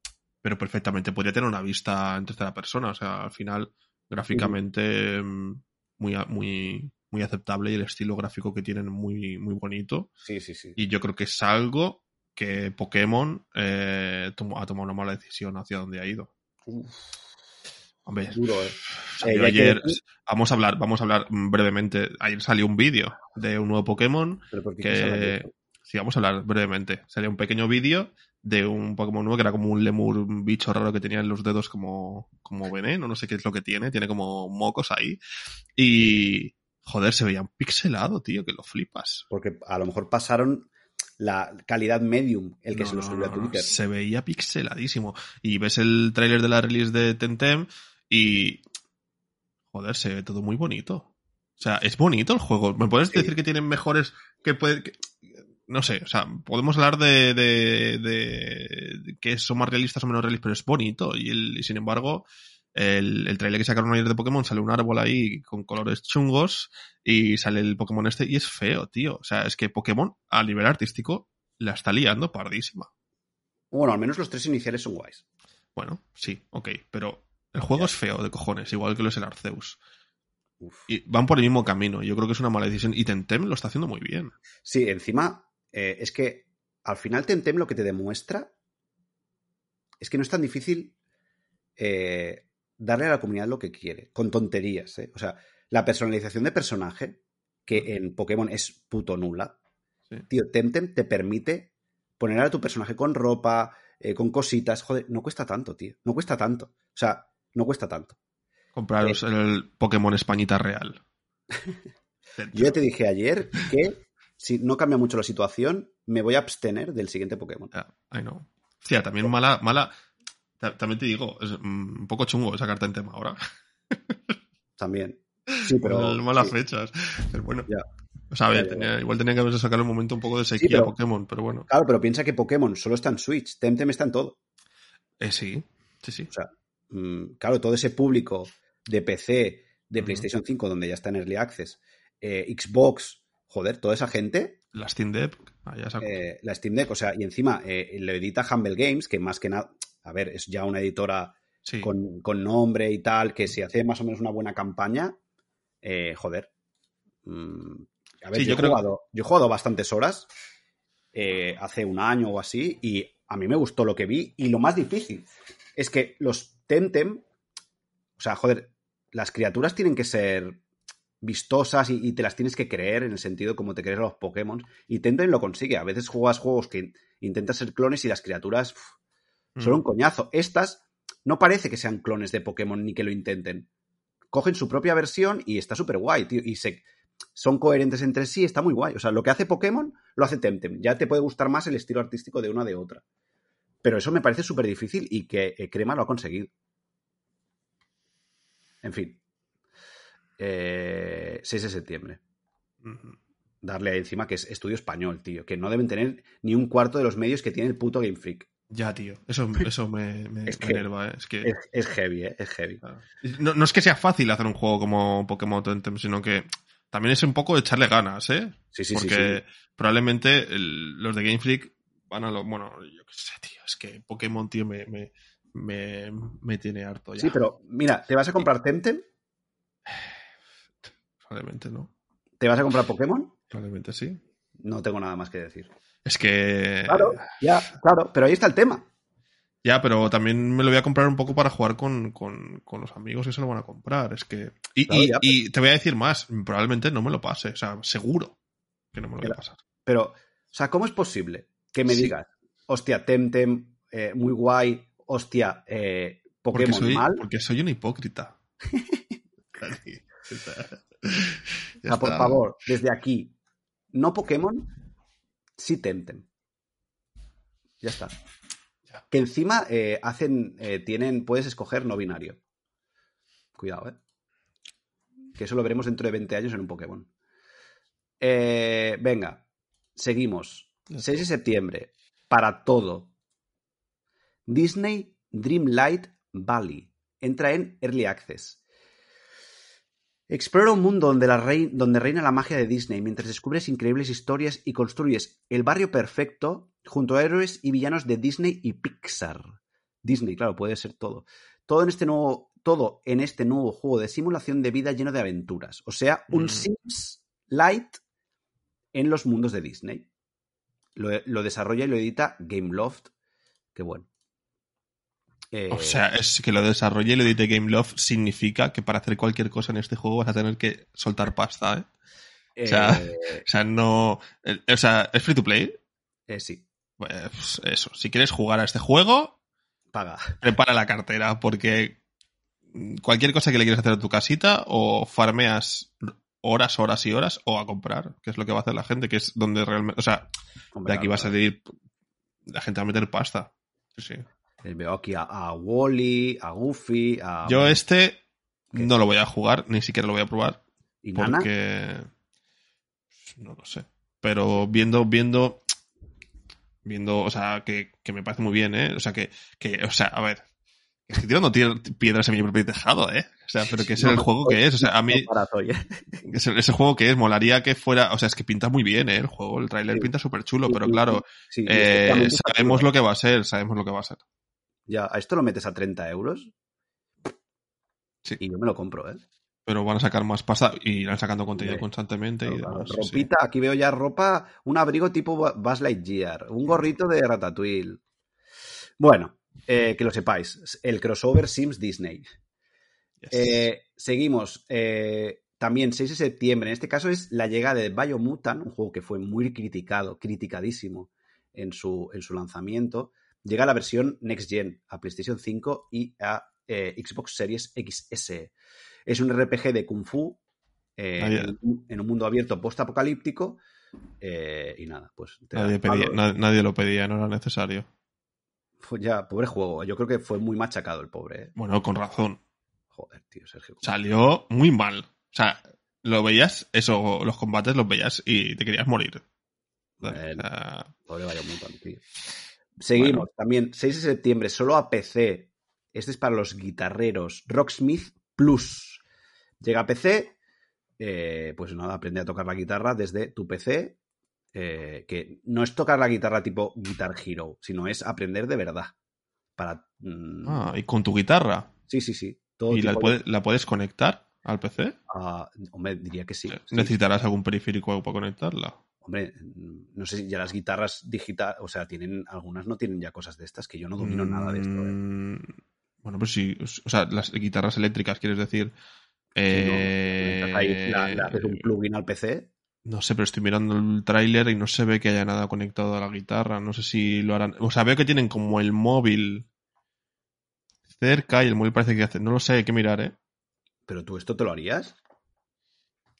pero perfectamente podría tener una vista en tercera persona. O sea, al final, gráficamente, mm, muy, muy, muy aceptable y el estilo gráfico que tienen muy, muy bonito. Sí, sí, sí. Y yo creo que es algo que Pokémon eh, ha tomado una mala decisión hacia donde ha ido. Hombre, Duro, ¿eh? Eh, que- ayer, vamos a hablar, vamos a hablar brevemente. Ayer salió un vídeo de un nuevo Pokémon Pero ¿por qué quieres hablar de que sí, vamos a hablar brevemente. Salió un pequeño vídeo de un Pokémon nuevo que era como un lemur, un bicho raro que tenía en los dedos como, como veneno, no sé qué es lo que tiene, tiene como mocos ahí. Y joder, se veía un pixelado, tío, que lo flipas. Porque a lo mejor pasaron la calidad medium, el que No, se lo subió a Twitter. Se veía pixeladísimo. Y ves el tráiler de la release de Temtem y. Joder, se ve todo muy bonito. O sea, es bonito el juego. ¿Me puedes Sí. decir que tienen mejores. que puede. que- no sé, o sea, podemos hablar de, de, de- de que son más realistas o menos realistas, pero es bonito. Y, el, y sin embargo, el, el trailer que sacaron ayer de Pokémon sale un árbol ahí con colores chungos y sale el Pokémon este y es feo, tío. O sea, es que Pokémon a nivel artístico la está liando pardísima. Bueno, al menos los tres iniciales son guays. Bueno, sí, ok, pero el juego es feo de cojones, igual que lo es el Arceus. Uf. Y van por el mismo camino. Yo creo que es una mala decisión. Y Tentem lo está haciendo muy bien. Sí, encima, eh, es que al final Temtem lo que te demuestra es que no es tan difícil eh, darle a la comunidad lo que quiere, con tonterías. ¿eh? O sea, la personalización de personaje, que en Pokémon es puto nula, Sí. tío, Temtem te permite poner a tu personaje con ropa, eh, con cositas. Joder, no cuesta tanto, tío. No cuesta tanto. O sea, no cuesta tanto. Compraros el Pokémon Españita Real. Yo ya te dije ayer que si no cambia mucho la situación, me voy a abstener del siguiente Pokémon. Ya, I know. Hostia, también mala, mala. ta- También te digo, es mm, un poco chungo esa carta en tema ahora. También. Sí, pero. Mal- malas sí. fechas. Pero bueno. Ya. O sea, a ver, Ya, ya, tenía- igual tenía que haberse sacado un momento un poco de sequía pero- Pokémon, pero bueno. Claro, pero piensa que Pokémon solo está en Switch. Temtem está en todo. Eh, sí, sí, sí. O sea, claro, todo ese público de PC, de. PlayStation 5, donde ya está en Early Access, eh, Xbox, joder, toda esa gente, La Steam Deck, ah, ya eh, la Steam Deck, o sea, y encima eh, lo edita Humble Games, que más que nada, a ver, es ya una editora sí. con, con nombre y tal, que si hace más o menos una buena campaña, eh, joder. Mm, a ver, Sí, yo, yo he jugado, yo he jugado bastantes horas, eh, hace un año o así, y a mí me gustó lo que vi. Y lo más difícil es que los Temtem, o sea, joder, las criaturas tienen que ser vistosas y, y te las tienes que creer en el sentido como te crees a los Pokémon. Y Temtem lo consigue. A veces juegas juegos que intentas ser clones y las criaturas uf, son Mm. un coñazo. Estas no parece que sean clones de Pokémon ni que lo intenten. Cogen su propia versión y está súper guay, tío. Y se, son coherentes entre sí, está muy guay. O sea, lo que hace Pokémon lo hace Temtem. Ya te puede gustar más el estilo artístico de una de otra. Pero eso me parece súper difícil y que eh, Crema lo ha conseguido. En fin. Eh, 6 de septiembre. Darle ahí encima que es estudio español, tío. Que no deben tener ni un cuarto de los medios que tiene el puto Game Freak. Ya, tío. Eso, eso me, me, Es me enerva, ¿eh? Es que. Es, es heavy, ¿eh? Es heavy. Claro. No, no es que sea fácil hacer un juego como Pokémon Tentem, sino que también es un poco echarle ganas, ¿eh? Sí, sí, sí, Porque sí. probablemente el- los de Game Freak van a lo. Bueno, yo qué sé, tío. Es que Pokémon, tío, me, me, me, me tiene harto ya. Sí, pero mira, ¿te vas a comprar Temtem? Probablemente no. ¿Te vas a comprar Pokémon? Probablemente sí. No tengo nada más que decir. Es que. Claro, ya, claro, pero ahí está el tema. Ya, pero también me lo voy a comprar un poco para jugar con, con, con los amigos que se lo van a comprar. Es que. Y, Claro, y- ya, y te voy a decir más. Probablemente no me lo pase. O sea, seguro que no me lo voy a pasar. Pero, o sea, ¿cómo es posible que me Sí. digas, hostia, Temtem, eh, muy guay, hostia, eh, Porque Pokémon soy, mal? porque soy un hipócrita. O sea, por favor, desde aquí, no Pokémon, sí Temtem. Ya está. Ya. Que encima eh, hacen, tienen, puedes escoger no binario. Cuidado, ¿eh? Que eso lo veremos dentro de 20 años en un Pokémon. Venga, seguimos. 6 de septiembre, para todo. Disney Dreamlight Valley. Entra en Early Access. Explora un mundo donde, la rei- donde reina la magia de Disney mientras descubres increíbles historias y construyes el barrio perfecto junto a héroes y villanos de Disney y Pixar. Disney, claro, puede ser todo. Todo en este nuevo, todo en este nuevo juego de simulación de vida lleno de aventuras. O sea, un Mm. Sims Light en los mundos de Disney. Lo, lo desarrolla y lo edita Gameloft. Qué bueno. o sea, es que lo desarrolle y lo edite Game Love significa que para hacer cualquier cosa en este juego vas a tener que soltar pasta, ¿eh? O, sea, o sea, no. O sea, ¿es free to play? sí. Pues eso. Si quieres jugar a este juego, paga. Prepara la cartera, porque cualquier cosa que le quieras hacer a tu casita, o farmeas horas, horas y horas, o a comprar, que es lo que va a hacer la gente, que es donde realmente. O sea, de aquí va a salir. La gente va a meter pasta. Sí, sí. Veo aquí a, Wally, a Goofy, a. Yo este no lo voy a jugar, ni siquiera lo voy a probar. ¿Y porque. No lo sé. Pero viendo, viendo viendo, o sea, que, que, me parece muy bien, ¿eh? O sea, que, que o sea, a ver, estoy tirando piedras en mi propio tejado, ¿eh? O sea, pero que es el juego que es, o sea, a mí, ese, ese, juego que es, molaría que fuera, o sea, es que pinta muy bien, ¿eh? El juego, el tráiler pinta súper chulo, pero claro, eh, sabemos lo que va a ser, sabemos lo que va a ser. Ya, ¿a esto lo metes a 30 euros? Sí. Y yo me lo compro, ¿eh? pero van a sacar más pasta y irán sacando contenido constantemente. y ropita, aquí veo ya ropa, un abrigo tipo Buzz Lightyear, un gorrito de Ratatouille. Bueno, eh, que lo sepáis, el crossover Sims Disney. Eh, seguimos. Eh, también 6 de septiembre, en este caso es la llegada de Biomutant, un juego que fue muy criticado, criticadísimo en su, en su lanzamiento. Llega la versión Next Gen a PlayStation 5 y a Xbox Series XS. Es un RPG de Kung Fu en, un mundo abierto post-apocalíptico. Eh, y nada, pues. Nadie, lo pedía, no era necesario. Ya, pobre juego. Yo creo que fue muy machacado el pobre. ¿eh? Bueno, con razón. Joder, tío, Sergio. Salió muy mal. O sea, lo veías, eso, los combates los veías y te querías morir. pobre vaya tío. Seguimos también, 6 de septiembre, solo a PC. Este es para los guitarreros. Rocksmith Plus. Llega a PC, eh, pues nada, aprende a tocar la guitarra desde tu PC, eh, que no es tocar la guitarra tipo Guitar Hero, sino es aprender de verdad. Para, mm, Ah, ¿y con tu guitarra? Sí, sí, sí. ¿Y la, puedes conectar al PC? Ah, hombre, diría que sí. ¿Necesitarás algún periférico para conectarla? Hombre, no sé si ya las guitarras digitales, o sea, tienen, algunas no tienen ya cosas de estas, que yo no domino nada de esto. ¿eh? Mm, bueno, pues sí, o sea, las guitarras eléctricas, quieres decir. Eh... ahí, le haces un plugin al PC. No sé, pero estoy mirando el tráiler y no se ve que haya nada conectado a la guitarra. No sé si lo harán. O sea, veo que tienen como el móvil cerca y el móvil parece que hace. No lo sé, hay que mirar, ¿eh? ¿Pero tú esto te lo harías?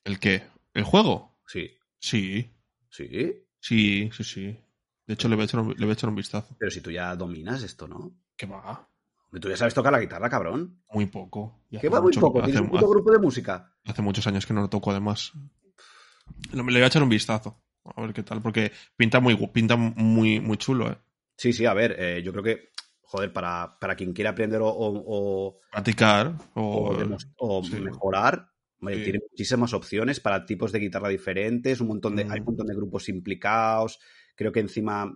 ¿El qué? ¿El juego? Sí. Sí. ¿Sí? Sí, sí, sí. De hecho, le voy, a echar un, le voy a echar un vistazo. Pero si tú ya dominas esto, ¿no? ¿Qué va? ¿Tú ya sabes tocar la guitarra, cabrón? Muy poco. ¿Qué va muy poco? ¿Tienes un puto grupo de música? Hace muchos años que no lo toco, además. Le voy a echar un vistazo. A ver qué tal, porque pinta muy, pinta muy, muy chulo, ¿eh? Sí, sí, a ver, eh, yo creo que, joder, para, para quien quiera aprender o... Practicar o, mejorar, tiene muchísimas opciones para tipos de guitarra diferentes, un montón de, hay un mm. montón de grupos implicados. Creo que encima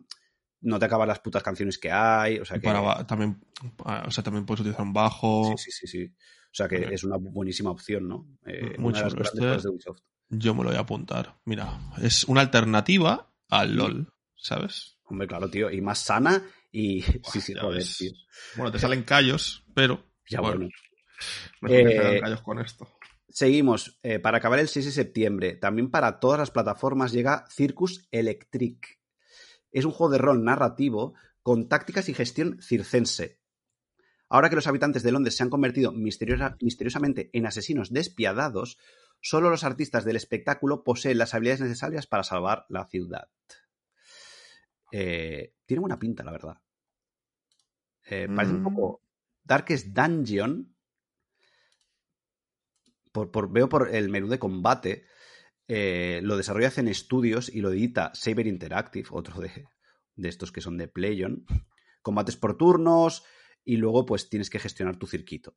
no te acabas las putas canciones que hay. O sea, que... también, ah, o sea, también puedes utilizar un bajo. Sí, sí, sí, sí. O sea que es una buenísima opción, ¿no? Eh, Mucho. Este yo me lo voy a apuntar. Mira, es una alternativa al LOL, ¿sabes? Hombre, claro, tío. Y más sana y. sí, sí, joder, tío. Bueno, te salen callos, pero. Ya bueno. eh, callos con esto. Seguimos. Eh, para acabar el 6 de septiembre, también para todas las plataformas llega Circus Electric es un juego de rol narrativo con tácticas y gestión circense. Ahora que los habitantes de Londres se han convertido misteriosamente en asesinos despiadados, solo los artistas del espectáculo poseen las habilidades necesarias para salvar la ciudad. Eh, tiene buena pinta, la verdad. Eh, parece un poco mm. Darkest Dungeon. Por, veo por el menú de combate eh, lo desarrolla en estudios y lo edita Saber Interactive, otro de, estos que son de Playon. Combates por turnos y luego pues tienes que gestionar tu circuito.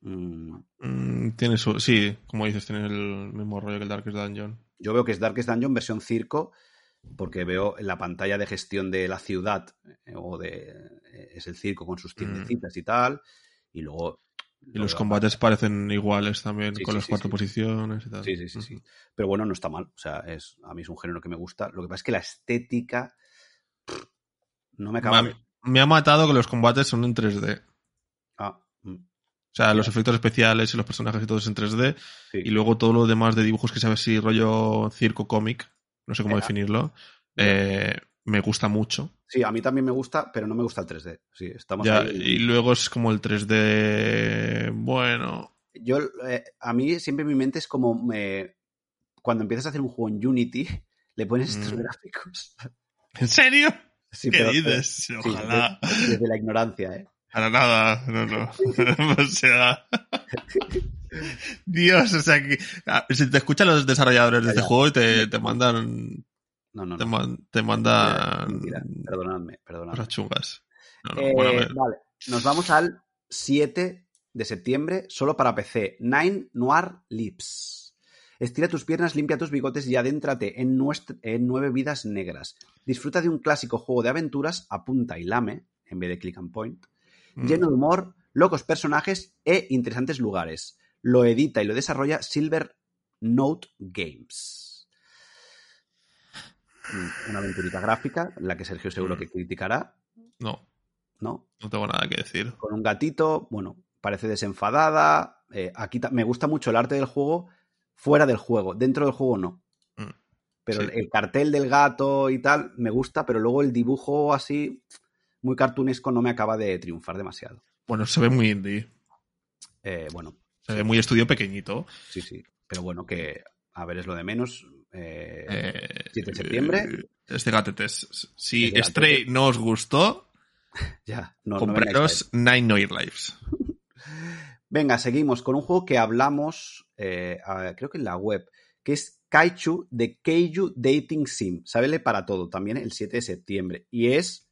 Mm. Mm, tiene sí, como dices, tiene el mismo rollo que el Darkest Dungeon. Yo veo que es Darkest Dungeon versión circo porque veo en la pantalla de gestión de la ciudad eh, o de eh, es el circo con sus mm. tiendecitas y tal y luego y los combates parecen iguales también, con las cuatro posiciones y tal. Sí, sí, sí, sí. Pero bueno, no está mal. O sea, es, a mí es un género que me gusta. Lo que pasa es que la estética no me acaba, me ha matado que los combates son en 3D. Ah. Mm. O sea, los efectos especiales y los personajes y todo es en 3D. Y luego todo lo demás de dibujos que sabes si rollo circo cómic, no sé cómo definirlo, eh, me gusta mucho. Sí, a mí también me gusta, pero no me gusta el 3D. Sí, estamos Y luego es como el 3D, bueno. Yo, eh, a mí siempre en mi mente es como cuando empiezas a hacer un juego en Unity, le pones estos mm. gráficos. ¿En serio? ¿Qué dices? Ojalá. desde la ignorancia, ¿eh? Para nada, no, no. o sea. Dios, o sea que. Ah, si te escuchan los desarrolladores de este juego y te, te mandan. No, no, no. Te, mandan. Perdonadme, perdonadme. chungas. Eh, vale, nos vamos al 7 de septiembre, solo para PC. Nine Noir Lips. Estira tus piernas, limpia tus bigotes y adéntrate en, en nueve vidas negras. Disfruta de un clásico juego de aventuras, apunta y lame, en vez de click and point Mm. lleno de humor, locos personajes e interesantes lugares. Lo edita y lo desarrolla Silver Note Games. Mm, una aventurita gráfica, la que Sergio seguro mm. que criticará. No. ¿No? No tengo nada que decir. Con un gatito, bueno, parece desenfadada. Eh, aquí me gusta mucho el arte del juego fuera del juego. Dentro del juego no. Pero el cartel del gato y tal me gusta, pero luego el dibujo así muy cartunesco no me acaba de triunfar demasiado. Bueno, se ve muy indie. Eh, bueno. Se ve muy estudio pequeñito. Sí, sí. Pero bueno, que a ver, es lo de menos. Eh, 7 de septiembre. Este gatetes. Si Stray no os gustó, ya, no, compraros Nine Noir Lives. Venga, seguimos con un juego que hablamos, eh, creo que en la web, que es Kaichu de Keiju Dating Sim. Sábele para todo, también el 7 de septiembre. Y es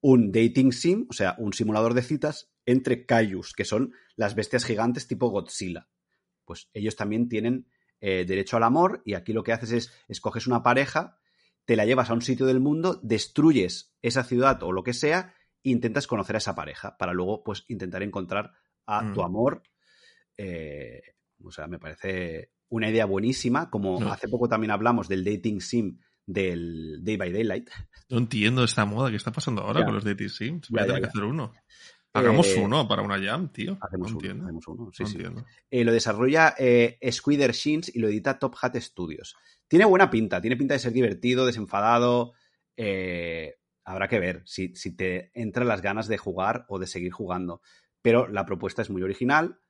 un dating sim, o sea, un simulador de citas entre Kaijus, que son las bestias gigantes tipo Godzilla. Pues ellos también tienen eh, derecho al amor y aquí lo que haces es escoges una pareja, te la llevas a un sitio del mundo, destruyes esa ciudad o lo que sea e intentas conocer a esa pareja para luego pues intentar encontrar a tu amor. Eh, o sea, me parece una idea buenísima, como hace poco también hablamos del dating sim del Day by Daylight. No entiendo esta moda que está pasando ahora con los Dating Sims. Voy a tener que hacer uno. Hagamos eh, uno para una jam, tío. Hacemos, uno, hacemos uno, sí, sí. Eh, lo desarrolla eh, Squider Shins y lo edita Top Hat Studios. Tiene buena pinta, tiene pinta de ser divertido, desenfadado. habrá que ver si, si te entran las ganas de jugar o de seguir jugando. Pero la propuesta es muy original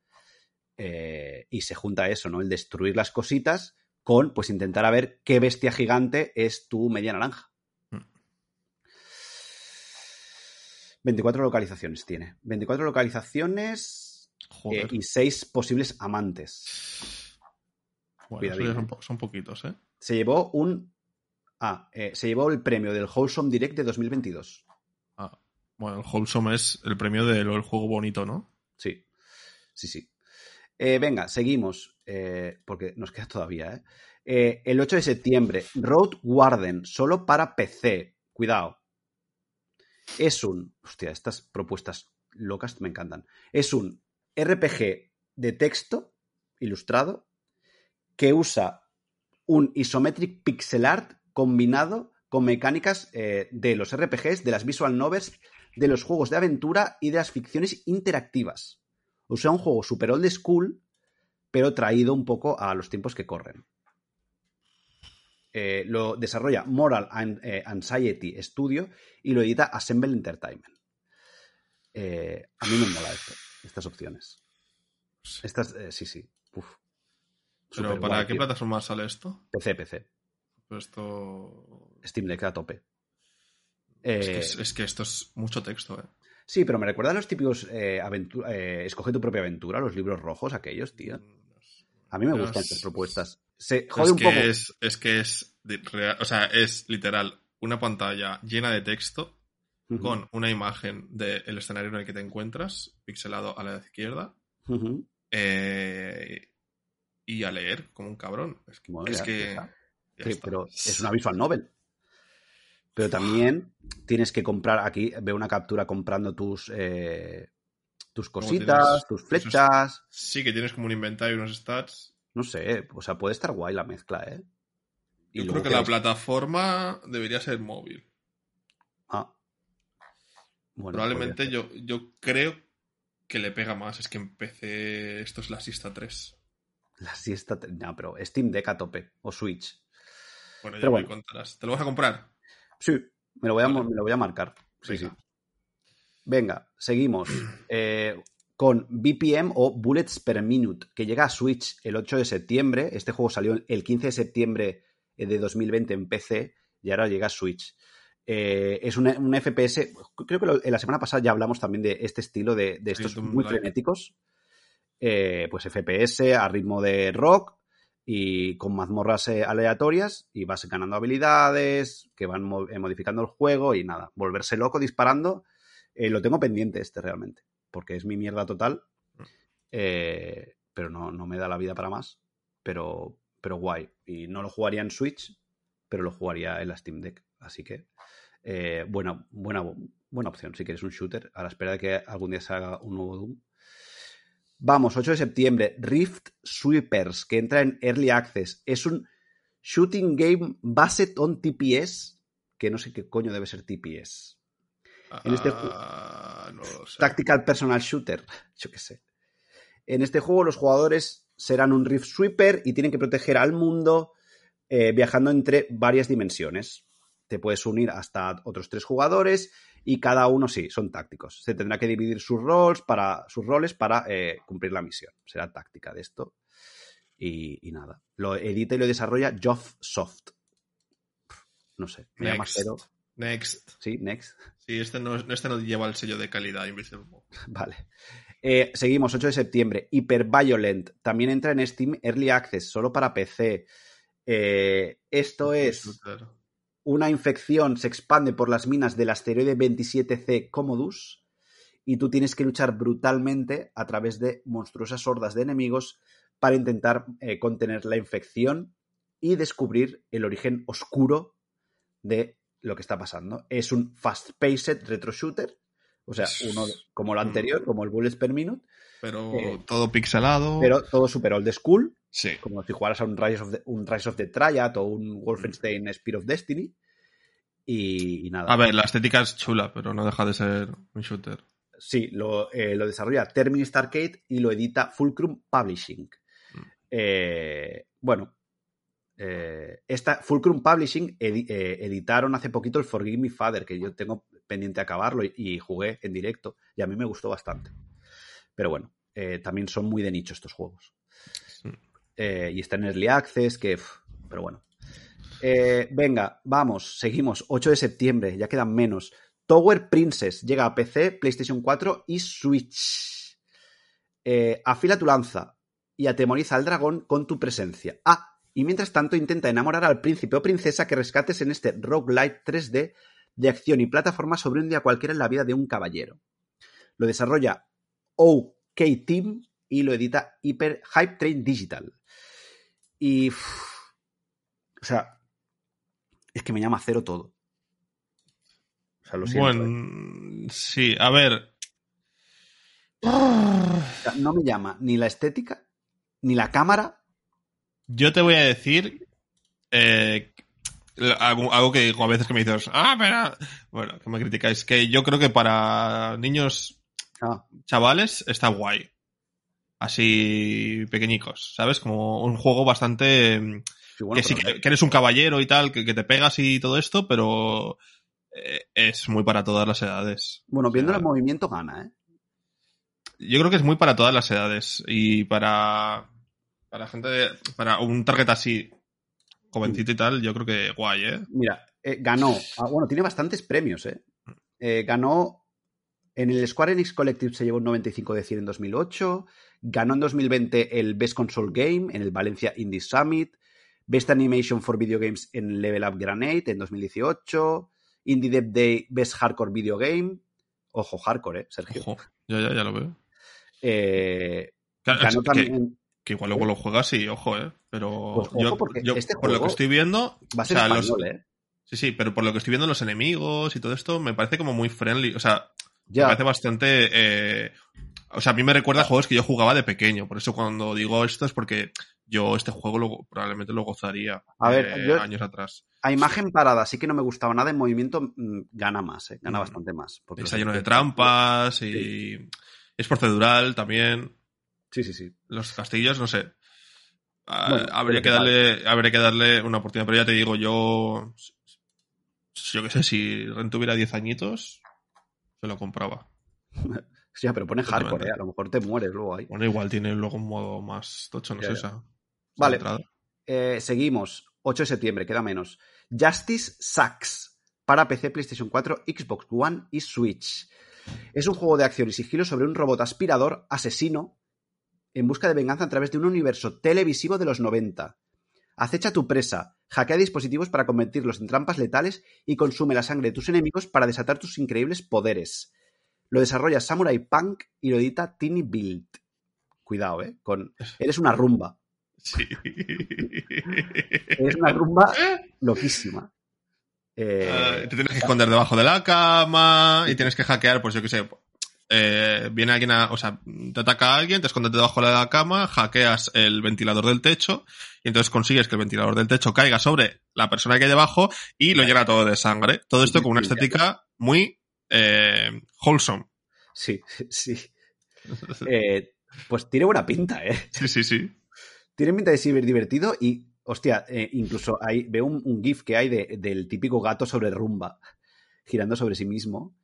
y se junta eso, ¿no? El destruir las cositas con pues intentar a ver qué bestia gigante es tu media naranja. 24 localizaciones tiene. 24 localizaciones eh, y 6 posibles amantes. Bueno, son, poquitos, ¿eh? Se llevó un. Ah, eh, se llevó el premio del Wholesome Direct de 2022. Bueno, el Wholesome es el premio del juego bonito, ¿no? Sí, sí, sí. Eh, venga, seguimos, eh, porque nos queda todavía. ¿eh? el 8 de septiembre, Road Warden, solo para PC. Cuidado. Es un. Hostia, estas propuestas locas me encantan. Es un RPG de texto ilustrado que usa un isometric pixel art combinado con mecánicas de los RPGs, de las visual novels, de los juegos de aventura y de las ficciones interactivas. O sea, un juego super old school, pero traído un poco a los tiempos que corren. Eh, lo desarrolla Moral eh, Anxiety Studio y lo edita Assemble Entertainment. Eh, a mí me mola esto, estas opciones. Estas, sí, sí. ¿Pero para qué plataforma sale esto? PC, PC. Pues esto... Steam Deck a tope. Es, que, esto es mucho texto, ¿eh? Sí, pero me recuerda a los típicos eh, eh, escoge tu propia aventura, los libros rojos aquellos, tío. A mí me gustan estas propuestas. Se jode es un poco. Es, es que es, o sea, es literal una pantalla llena de texto con una imagen del escenario en el que te encuentras, pixelado a la izquierda, eh, y a leer como un cabrón. Es que, sí, pero es una visual novel. Pero también tienes que comprar, aquí veo una captura comprando tus, eh, tus cositas, tus flechas. Sí, que tienes como un inventario y unos stats. No sé, o sea, puede estar guay la mezcla, ¿eh? Yo creo que la plataforma debería ser móvil. Ah. Probablemente yo, yo creo que le pega más. Es que empecé. Esto es la siesta 3. La siesta. No, pero Steam Deck a tope. O Switch. Bueno, ya me contarás. ¿Te lo vas a comprar? Sí, me lo voy a, me lo voy a marcar. Sí, Venga. sí. Venga, seguimos. Eh, con BPM o Bullets per Minute, que llega a Switch el 8 de septiembre. Este juego salió el 15 de septiembre de 2020 en PC y ahora llega a Switch. Eh, es un, FPS, creo que en la semana pasada ya hablamos también de este estilo de, estos muy frenéticos. Eh, pues FPS a ritmo de rock y con mazmorras eh, aleatorias y vas ganando habilidades que van modificando el juego y nada, volverse loco disparando. lo tengo pendiente este realmente porque es mi mierda total. Eh, pero no, no, me da la vida para más. Pero, pero guay. Y no lo jugaría en Switch, pero lo jugaría en la Steam Deck. Así que, eh, buena, buena, buena opción si quieres un shooter, a la espera de que algún día se haga un nuevo Doom. Vamos, 8 de septiembre, Rift Sweepers, que entra en Early Access. Es un shooting game based on TPS, que no sé qué coño debe ser TPS. En este ah, Tactical Personal Shooter, yo qué sé. En este juego los jugadores serán un Rift Sweeper y tienen que proteger al mundo eh, viajando entre varias dimensiones. Te puedes unir hasta otros tres jugadores y cada uno sí, son tácticos. Se tendrá que dividir sus roles para, sus roles para eh, cumplir la misión. Será táctica de esto. Y, nada. Lo edita y lo desarrolla Joff Soft. No sé, me llama cero. Next. Sí, next. Sí, este no, este no lleva el sello de calidad Invisible Vale. Eh, seguimos, 8 de septiembre. Hyperviolent. También entra en Steam Early Access, solo para PC. Eh, esto es. Una infección se expande por las minas del asteroide 27C Commodus y tú tienes que luchar brutalmente a través de monstruosas hordas de enemigos para intentar eh, contener la infección y descubrir el origen oscuro de lo que está pasando. Es un fast-paced retro shooter, o sea, uno como lo anterior, como el Bullets per Minute. Pero eh, todo pixelado. Pero todo super old school. Sí. Como si jugaras a un Rise of the, un Rise of the Triad o un Wolfenstein Spear of Destiny. Y, nada. A ver, la estética es chula, pero no deja de ser un shooter. Sí, lo, eh, lo desarrolla Terminist Arcade y lo edita Fulcrum Publishing. Mm. Eh, bueno, eh, esta Fulcrum Publishing editaron hace poquito el Forgive Me Father, que yo tengo pendiente acabarlo y, jugué en directo, y a mí me gustó bastante. Pero bueno, también son muy de nicho estos juegos. Y está en Early Access, que. pero bueno. venga, vamos, seguimos. 8 de septiembre, ya quedan menos. Tower Princess llega a PC, PlayStation 4 y Switch. afila tu lanza y atemoriza al dragón con tu presencia. Ah, y mientras tanto intenta enamorar al príncipe o princesa que rescates en este roguelite 3D de acción y plataforma sobre un día cualquiera en la vida de un caballero. Lo desarrolla OK Team y lo edita Hyper Hype Train Digital. Y. o sea. Es que me llama cero todo. O sea, lo siento. Bueno, ¿eh? sí, a ver. no me llama ni la estética, ni la cámara, yo te voy a decir eh, algo, que digo a veces que me dices, ah, pero... Bueno, que me criticáis. Que yo creo que para niños ah. chavales está guay. Así pequeñicos, ¿sabes? Como un juego bastante... que sí, que, eres un caballero y tal, que, te pegas y todo esto, pero eh, es muy para todas las edades. Bueno, viendo el movimiento gana, ¿eh? Yo creo que es muy para todas las edades y para para gente para un target así, jovencito y tal, yo creo que guay, ¿eh? Mira, eh, ganó, ah, bueno, tiene bastantes premios, ¿eh? ¿eh? Ganó en el Square Enix Collective se llevó un 95 de 100 en 2008, ganó en 2020 el Best Console Game en el Valencia Indie Summit, Best Animation for Video Games en Level Up Granade en 2018, Indie Dev Day Best Hardcore Video Game, ojo, hardcore, ¿eh, Sergio? Ojo, ya, ya, ya lo veo. Eh, ganó también... Que igual luego lo juegas y ojo, ¿eh? Pero pues yo, este por lo que estoy viendo. Va a ser español, ¿eh? Sí, sí, pero por lo que estoy viendo los enemigos y todo esto, me parece como muy friendly. O sea, me parece bastante. Eh, o sea, a mí me recuerda a juegos que yo jugaba de pequeño. Por eso cuando digo esto es porque yo este juego lo, probablemente lo gozaría a ver, eh, años atrás. A imagen parada sí que no me gustaba nada, en movimiento mm, gana más, ¿eh? gana Mm. bastante más. porque Está lleno de trampas y es procedural también. Sí, sí, sí. Los castillos, no sé. Ah, Bueno, habría, que darle, habría que darle una oportunidad, pero ya te digo, yo. Yo qué sé, si Ren tuviera 10 añitos, se lo compraba. Sí, ya, pero pone hardcore. ¿eh? a lo mejor te mueres luego ahí. Bueno, igual tiene luego un modo más tocho, no sé, esa. Vale. Eh, seguimos. 8 de septiembre, queda menos. Justice Sucks para PC, PlayStation 4, Xbox One y Switch. Es un juego de acción y sigilo sobre un robot aspirador asesino en busca de venganza a través de un universo televisivo de los 90. Acecha tu presa, hackea dispositivos para convertirlos en trampas letales y consume la sangre de tus enemigos para desatar tus increíbles poderes. Lo desarrolla Samurai Punk y lo edita Tiny Build. Cuidado, ¿eh? Con... Eres una rumba. Sí. Es una rumba loquísima. Eh, Ah, te tienes que esconder debajo de la cama y tienes que hackear, pues yo qué sé. eh, viene alguien a, o sea, te ataca a alguien, te escondes debajo de la cama, hackeas el ventilador del techo y entonces consigues que el ventilador del techo caiga sobre la persona que hay debajo y lo llena todo de sangre. Todo esto con una estética muy eh, wholesome. sí, sí. Eh, pues tiene buena pinta, ¿eh? Sí, sí, sí. Tiene pinta de ser divertido y, hostia, eh, incluso ahí veo un, un GIF que hay de- del típico gato sobre rumba, girando sobre sí mismo.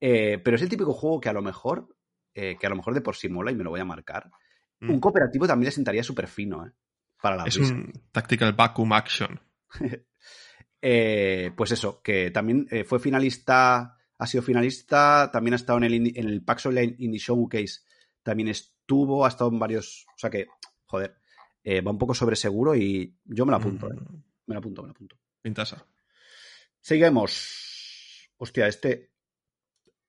Eh, pero es el típico juego que a lo mejor, que a lo mejor de por sí mola y me lo voy a marcar. Mm. Un cooperativo también le sentaría súper fino, ¿eh? Para la Es un tactical vacuum action. Eh, pues eso, que también eh, fue finalista, ha sido finalista, también ha estado en el, en el PAX Online Indie Showcase, también estuvo, ha estado en varios, o sea que, joder, eh, va un poco sobre seguro y yo me lo apunto, eh. Mm, me lo apunto, me lo apunto. Pintasa. Seguimos. Hostia, este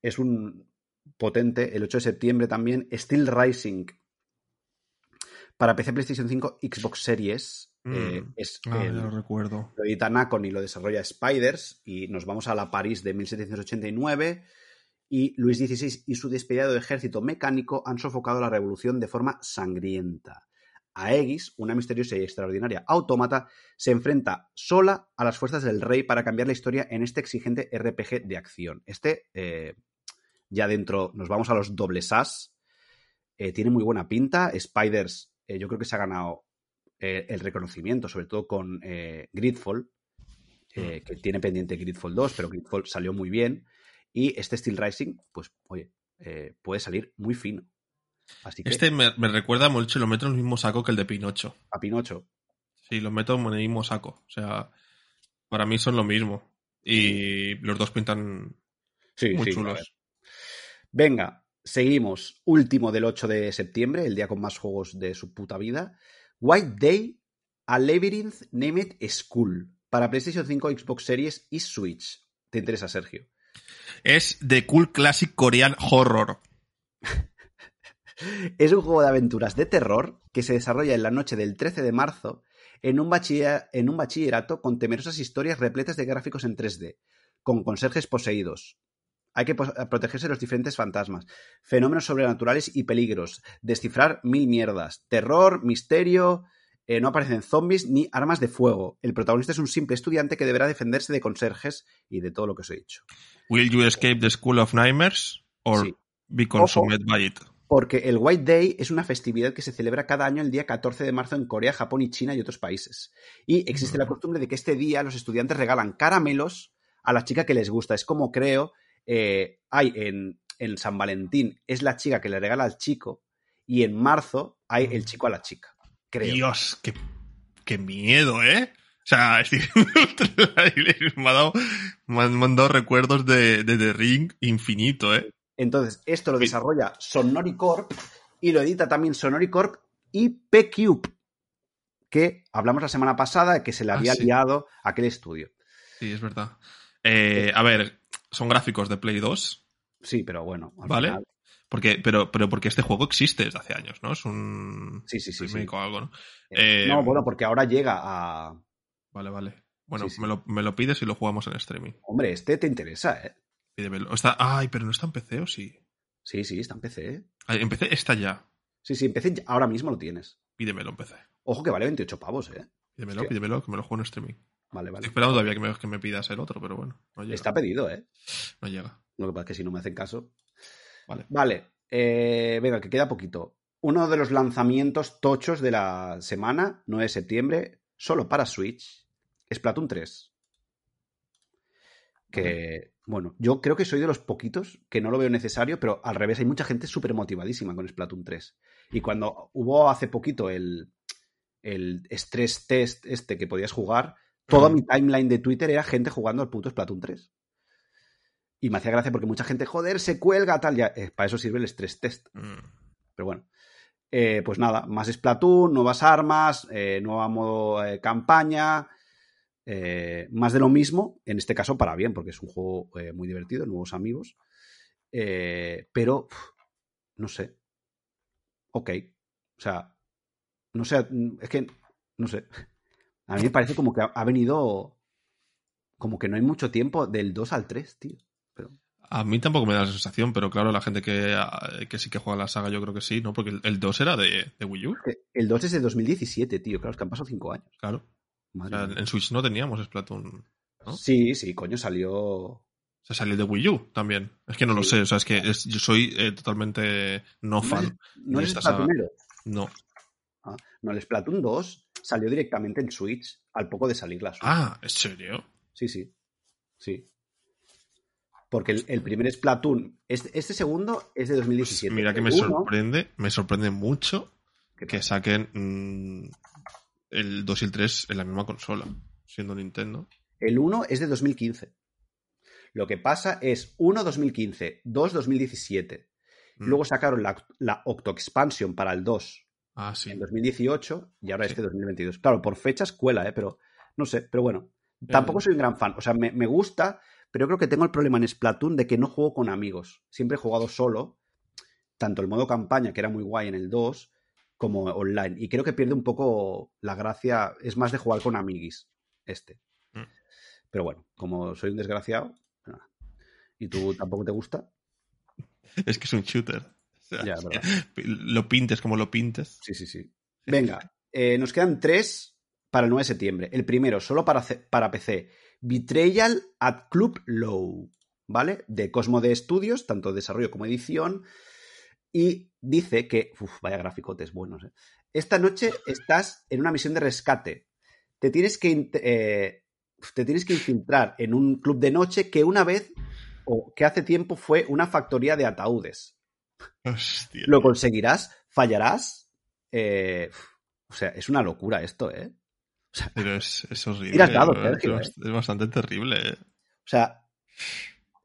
es un potente, el 8 de septiembre también, Steel Rising. Para PC, PlayStation 5, Xbox Series. Eh, Mm. es Ah, el- lo recuerdo. lo edita Nacon y lo desarrolla Spiders. Y nos vamos a la París de 1789. Y Luis XVI y su despedado ejército mecánico han sofocado la revolución de forma sangrienta. Aegis, una misteriosa y extraordinaria autómata, se enfrenta sola a las fuerzas del rey para cambiar la historia en este exigente RPG de acción. Este, eh, ya dentro, nos vamos a los dobles as. Eh, tiene muy buena pinta. Spiders, eh, yo creo que se ha ganado eh, el reconocimiento, sobre todo con eh, Gridfall, eh, que tiene pendiente Gridfall 2, pero Gridfall salió muy bien. Y este Steel Rising, pues, oye, puede salir muy fino. Así que, Este me, me recuerda mucho, lo meto en el mismo saco que el de Pinocho. a Pinocho. Sí, los meto en el mismo saco. O sea, para mí son lo mismo. Y los dos pintan Sí, muy sí, chulos. Venga, seguimos. Último del 8 de septiembre, el día con más juegos de su puta vida. White Day, A Labyrinth Named School. Para PlayStation 5, Xbox Series y Switch. ¿Te interesa, Sergio? Es The Cool Classic Korean Horror. Es un juego de aventuras de terror que se desarrolla en la noche del 13 de marzo en un, en un bachillerato con temerosas historias repletas de gráficos en 3D, con conserjes poseídos. Hay que protegerse de los diferentes fantasmas, fenómenos sobrenaturales y peligros, descifrar mil mierdas, terror, misterio, eh, no aparecen zombies ni armas de fuego. El protagonista es un simple estudiante que deberá defenderse de conserjes y de todo lo que os he dicho. Will you escape the School of Nightmares? Or Sí. be consumed by it? Porque el White Day es una festividad que se celebra cada año el día 14 de marzo en Corea, Japón y China y otros países. Y existe la costumbre de que este día los estudiantes regalan caramelos a la chica que les gusta. Es como creo, eh, hay en, en San Valentín, es la chica que le regala al chico, y en marzo hay el chico a la chica. Creo. Dios, qué, qué miedo, ¿eh? O sea, estoy me ha dado, me han mandado recuerdos de, de The Ring infinito, ¿eh? Entonces, esto lo desarrolla SonoriCorp y lo edita también SonoriCorp y P-Cube, que hablamos la semana pasada que se le Ah, había sí. liado aquel estudio. Sí, es verdad. Eh, a ver, son gráficos de Play 2, Sí, pero bueno. al ¿vale? final- Porque, pero, pero porque este juego existe desde hace años, ¿no? Es un Sí, sí, sí. o algo, ¿no? Eh, Eh, no, bueno, porque ahora llega a. Vale, vale. Bueno, Sí, sí. Me, lo, me lo pides y lo jugamos en streaming. Hombre, este te interesa, ¿eh? Pídemelo. Está, ay, pero no está en PC o sí. Sí, sí, está en PC, ¿eh? Ah, En PC está ya. Sí, sí, en PC ya- ahora mismo lo tienes. Pídemelo en PC. Ojo que vale 28 pavos, ¿eh? Pídemelo, Hostia. pídemelo, que me lo juego en streaming. Vale, vale. Estoy esperando todavía que me, que me pidas el otro, pero bueno. No llega. Está pedido, ¿eh? No llega. Lo que pasa es que si no me hacen caso. Vale. Vale. eh, venga, que queda poquito. Uno de los lanzamientos tochos de la semana, 9 de septiembre, solo para Switch, es Splatoon 3. Que, bueno, yo creo que soy de los poquitos que no lo veo necesario, pero al revés, hay mucha gente súper motivadísima con Splatoon 3. Y cuando hubo hace poquito el, el stress test este que podías jugar, toda mi timeline de Twitter era gente jugando al puto Splatoon 3. Y me hacía gracia porque mucha gente, joder, se cuelga, tal, ya. eh, para eso sirve el stress test. Mm. Pero bueno. Eh, pues nada, más Splatoon, nuevas armas, eh, nueva modo campaña, más de lo mismo, en este caso para bien, porque es un juego muy divertido, nuevos amigos. Pero, no sé. Ok. O sea, no sé, es que, no sé. A mí me parece como que ha, venido, como que no hay mucho tiempo del 2 al 3, tío. Pero, A mí tampoco me da la sensación, pero claro, la gente que, que sí que juega la saga, yo creo que sí, ¿no? Porque el, el 2 era de, de Wii U, el 2 es de 2017, tío. Claro, es que han pasado 5 años. claro. O Madre sea, en Switch no teníamos Splatoon. ¿no? Sí, sí, coño, salió. Se salió de Wii U también. Es que no lo sé, o sea, es que es- yo soy eh, totalmente no fan. No de es esta saga. No. Ah, no, el Splatoon 2 salió directamente en Switch al poco de salir la Switch. Ah, ¿en serio? Sí, sí. Sí. Porque el, el primer Splatoon. Este, este segundo es de Pues 2017. mira que me uno- sorprende, me sorprende mucho ¿Qué que saquen mm, el 2 y el 3 en la misma consola, siendo Nintendo. El 1 es de 2015. Lo que pasa es 1 2015, 2 2017. Mm. Luego sacaron la, la Octo Expansion para el 2 Ah, sí. en 2018 y ahora Sí. este 2022. Claro, por fechas cuela, ¿eh? pero no sé, pero bueno. Eh. Tampoco soy un gran fan. O sea, me, me gusta, pero yo creo que tengo el problema en Splatoon de que no juego con amigos. Siempre he jugado solo, tanto el modo campaña, que era muy guay en el 2, como online. Y creo que pierde un poco la gracia, es más de jugar con amiguis, este. Mm. Pero bueno, como soy un desgraciado, pues nada. y tú tampoco te gusta, Es que es un shooter. Sea, Ya, lo pintes como lo pintes. Sí, sí, sí. Venga, eh, nos quedan tres para el 9 de septiembre. El primero, solo para, para PC, Betrayal at Club Low, ¿vale? De Cosmo de Estudios, tanto desarrollo como edición. Y dice que, uf, vaya graficotes buenos, ¿eh? Esta noche estás en una misión de rescate. Te tienes que, eh, te tienes que infiltrar en un club de noche que una vez, o que hace tiempo fue una factoría de ataúdes. Hostia. ¿Lo conseguirás? ¿Fallarás? Eh, o sea, es una locura esto, ¿eh? Pero es, es horrible. Dados, es, bastante terrible. eh. O sea,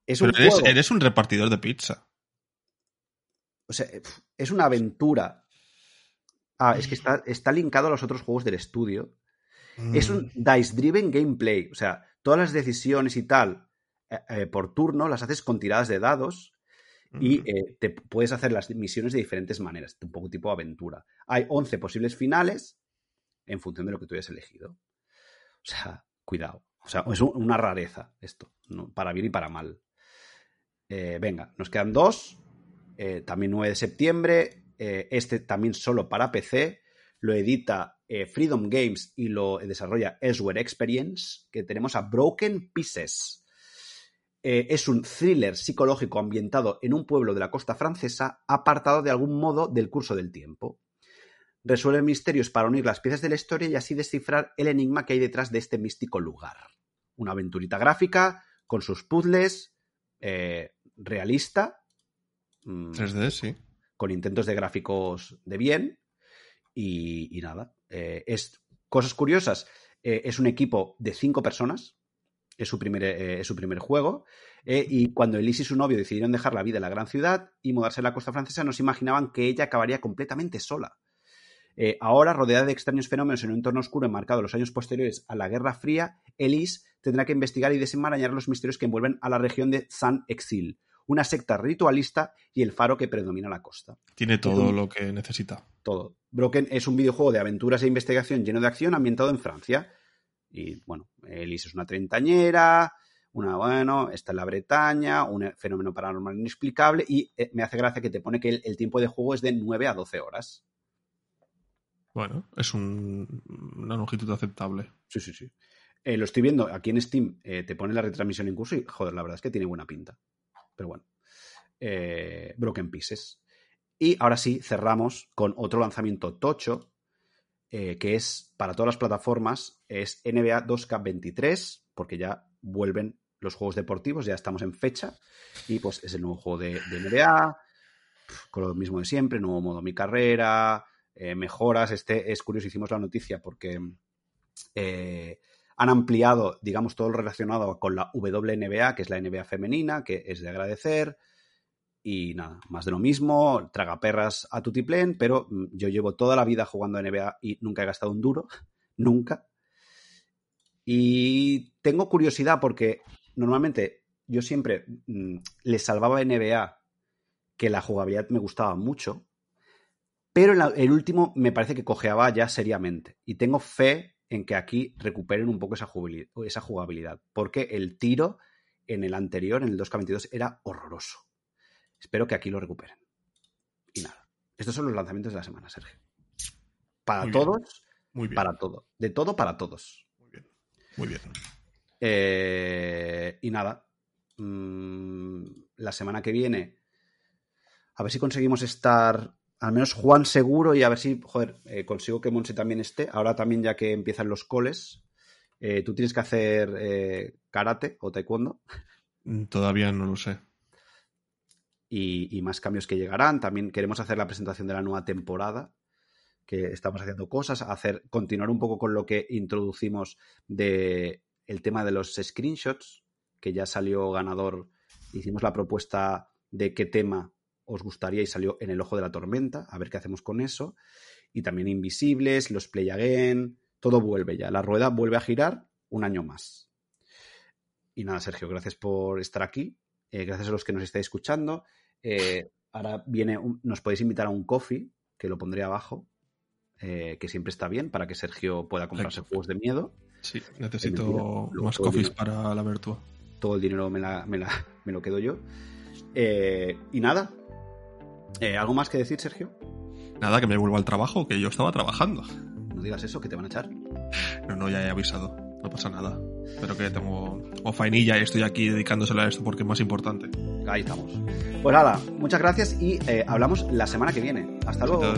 es un eres, juego. eres un repartidor de pizza. O sea, es una aventura. Ah, es que está, está linkado a los otros juegos del estudio. Es un Mm. dice-driven gameplay. O sea, todas las decisiones y tal eh, eh, por turno las haces con tiradas de dados y eh, te puedes hacer las misiones de diferentes maneras, un poco tipo aventura. Hay 11 posibles finales en función de lo que tú hayas elegido. O sea, cuidado. O sea, es un- una rareza esto, ¿no? para bien y para mal. Eh, venga, nos quedan dos. Eh, también 9 de septiembre. Este también solo para PC. Lo edita Freedom Games y lo desarrolla Elsewhere Experience. Que tenemos a Broken Pieces. Eh, es un thriller psicológico ambientado en un pueblo de la costa francesa, apartado de algún modo del curso del tiempo. Resuelve misterios para unir las piezas de la historia y así descifrar el enigma que hay detrás de este místico lugar. Una aventurita gráfica con sus puzzles, eh, realista, mm, 3D, sí. con intentos de gráficos de bien y, y nada. Eh, es cosas curiosas. es un equipo de cinco personas. Es su primer, eh, es su primer juego. eh, y cuando Elise y su novio decidieron dejar la vida en la gran ciudad y mudarse a la costa francesa, no se imaginaban que ella acabaría completamente sola. Eh, ahora, rodeada de extraños fenómenos en un entorno oscuro enmarcado en los años posteriores a la Guerra Fría, Elise tendrá que investigar y desenmarañar los misterios que envuelven a la región de Saint-Exil, una secta ritualista y el faro que predomina la costa. Tiene todo lo que necesita. Todo. Broken es un videojuego de aventuras e investigación lleno de acción ambientado en Francia. Y bueno, Elise es una treintañera, una, bueno, está en la Bretaña, un fenómeno paranormal inexplicable y eh, me hace gracia que te pone que el, el tiempo de juego es de 9 a 12 horas. Bueno, es un- una longitud aceptable. Sí, sí, sí. Eh, lo estoy viendo aquí en Steam, eh, te pone la retransmisión en curso y, joder, la verdad es que tiene buena pinta. Pero bueno. Broken Pieces. Y ahora sí, cerramos con otro lanzamiento tocho, que es para todas las plataformas, es NBA 2K23, porque ya vuelven los juegos deportivos, ya estamos en fecha, y pues es el nuevo juego de, NBA, con lo mismo de siempre, nuevo modo mi carrera, mejoras. Este es curioso, hicimos la noticia porque han ampliado, digamos, todo lo relacionado con la WNBA, que es la NBA femenina, que es de agradecer. Y nada, más de lo mismo, traga perras a tutiplén, pero mm, yo llevo toda la vida jugando a NBA y nunca he gastado un duro, nunca. Y tengo curiosidad porque normalmente yo siempre mm, le salvaba a NBA que la jugabilidad me gustaba mucho, pero el último me parece que cojeaba ya seriamente. Y tengo fe en que aquí recuperen un poco esa jugabilidad, esa jugabilidad porque el tiro en el anterior, en el 2K22, era horroroso. Espero que aquí lo recuperen. Y nada, estos son los lanzamientos de la semana, Sergio. Para todos, Muy bien. para todo. De todo para todos. Muy bien. Muy bien. Eh, y nada, mm, la semana que viene, a ver si conseguimos estar al menos Juan seguro y a ver si, joder, eh, consigo que Monse también esté. Ahora también ya que empiezan los coles, eh, ¿tú tienes que hacer karate o taekwondo? Mm, todavía no lo sé. Y, más cambios que llegarán. También queremos hacer la presentación de la nueva temporada, que estamos haciendo cosas, hacer, continuar un poco con lo que introducimos de el tema de los screenshots, que ya salió ganador. Hicimos la propuesta de qué tema os gustaría y salió en el ojo de la tormenta, a ver qué hacemos con eso. Y también Invisibles, los Play Again, todo vuelve ya, la rueda vuelve a girar un año más. Y nada, Sergio, gracias por estar aquí, eh, gracias a los que nos estáis escuchando. Eh, ahora viene, nos podéis invitar a un coffee, que lo pondré abajo, eh, que siempre está bien para que Sergio pueda comprarse juegos de miedo. Sí, necesito más coffees para la Virtua. Todo el dinero me, me lo quedo yo. y nada, eh, ¿Algo más que decir, Sergio? Nada, que me vuelvo al trabajo, que yo estaba trabajando. No digas eso, que te van a echar. No, no, ya he avisado. No pasa nada. Pero que tengo o faenilla y estoy aquí dedicándosela a esto porque es más importante. Ahí estamos. Pues nada, muchas gracias y eh, hablamos la semana que viene. Hasta luego.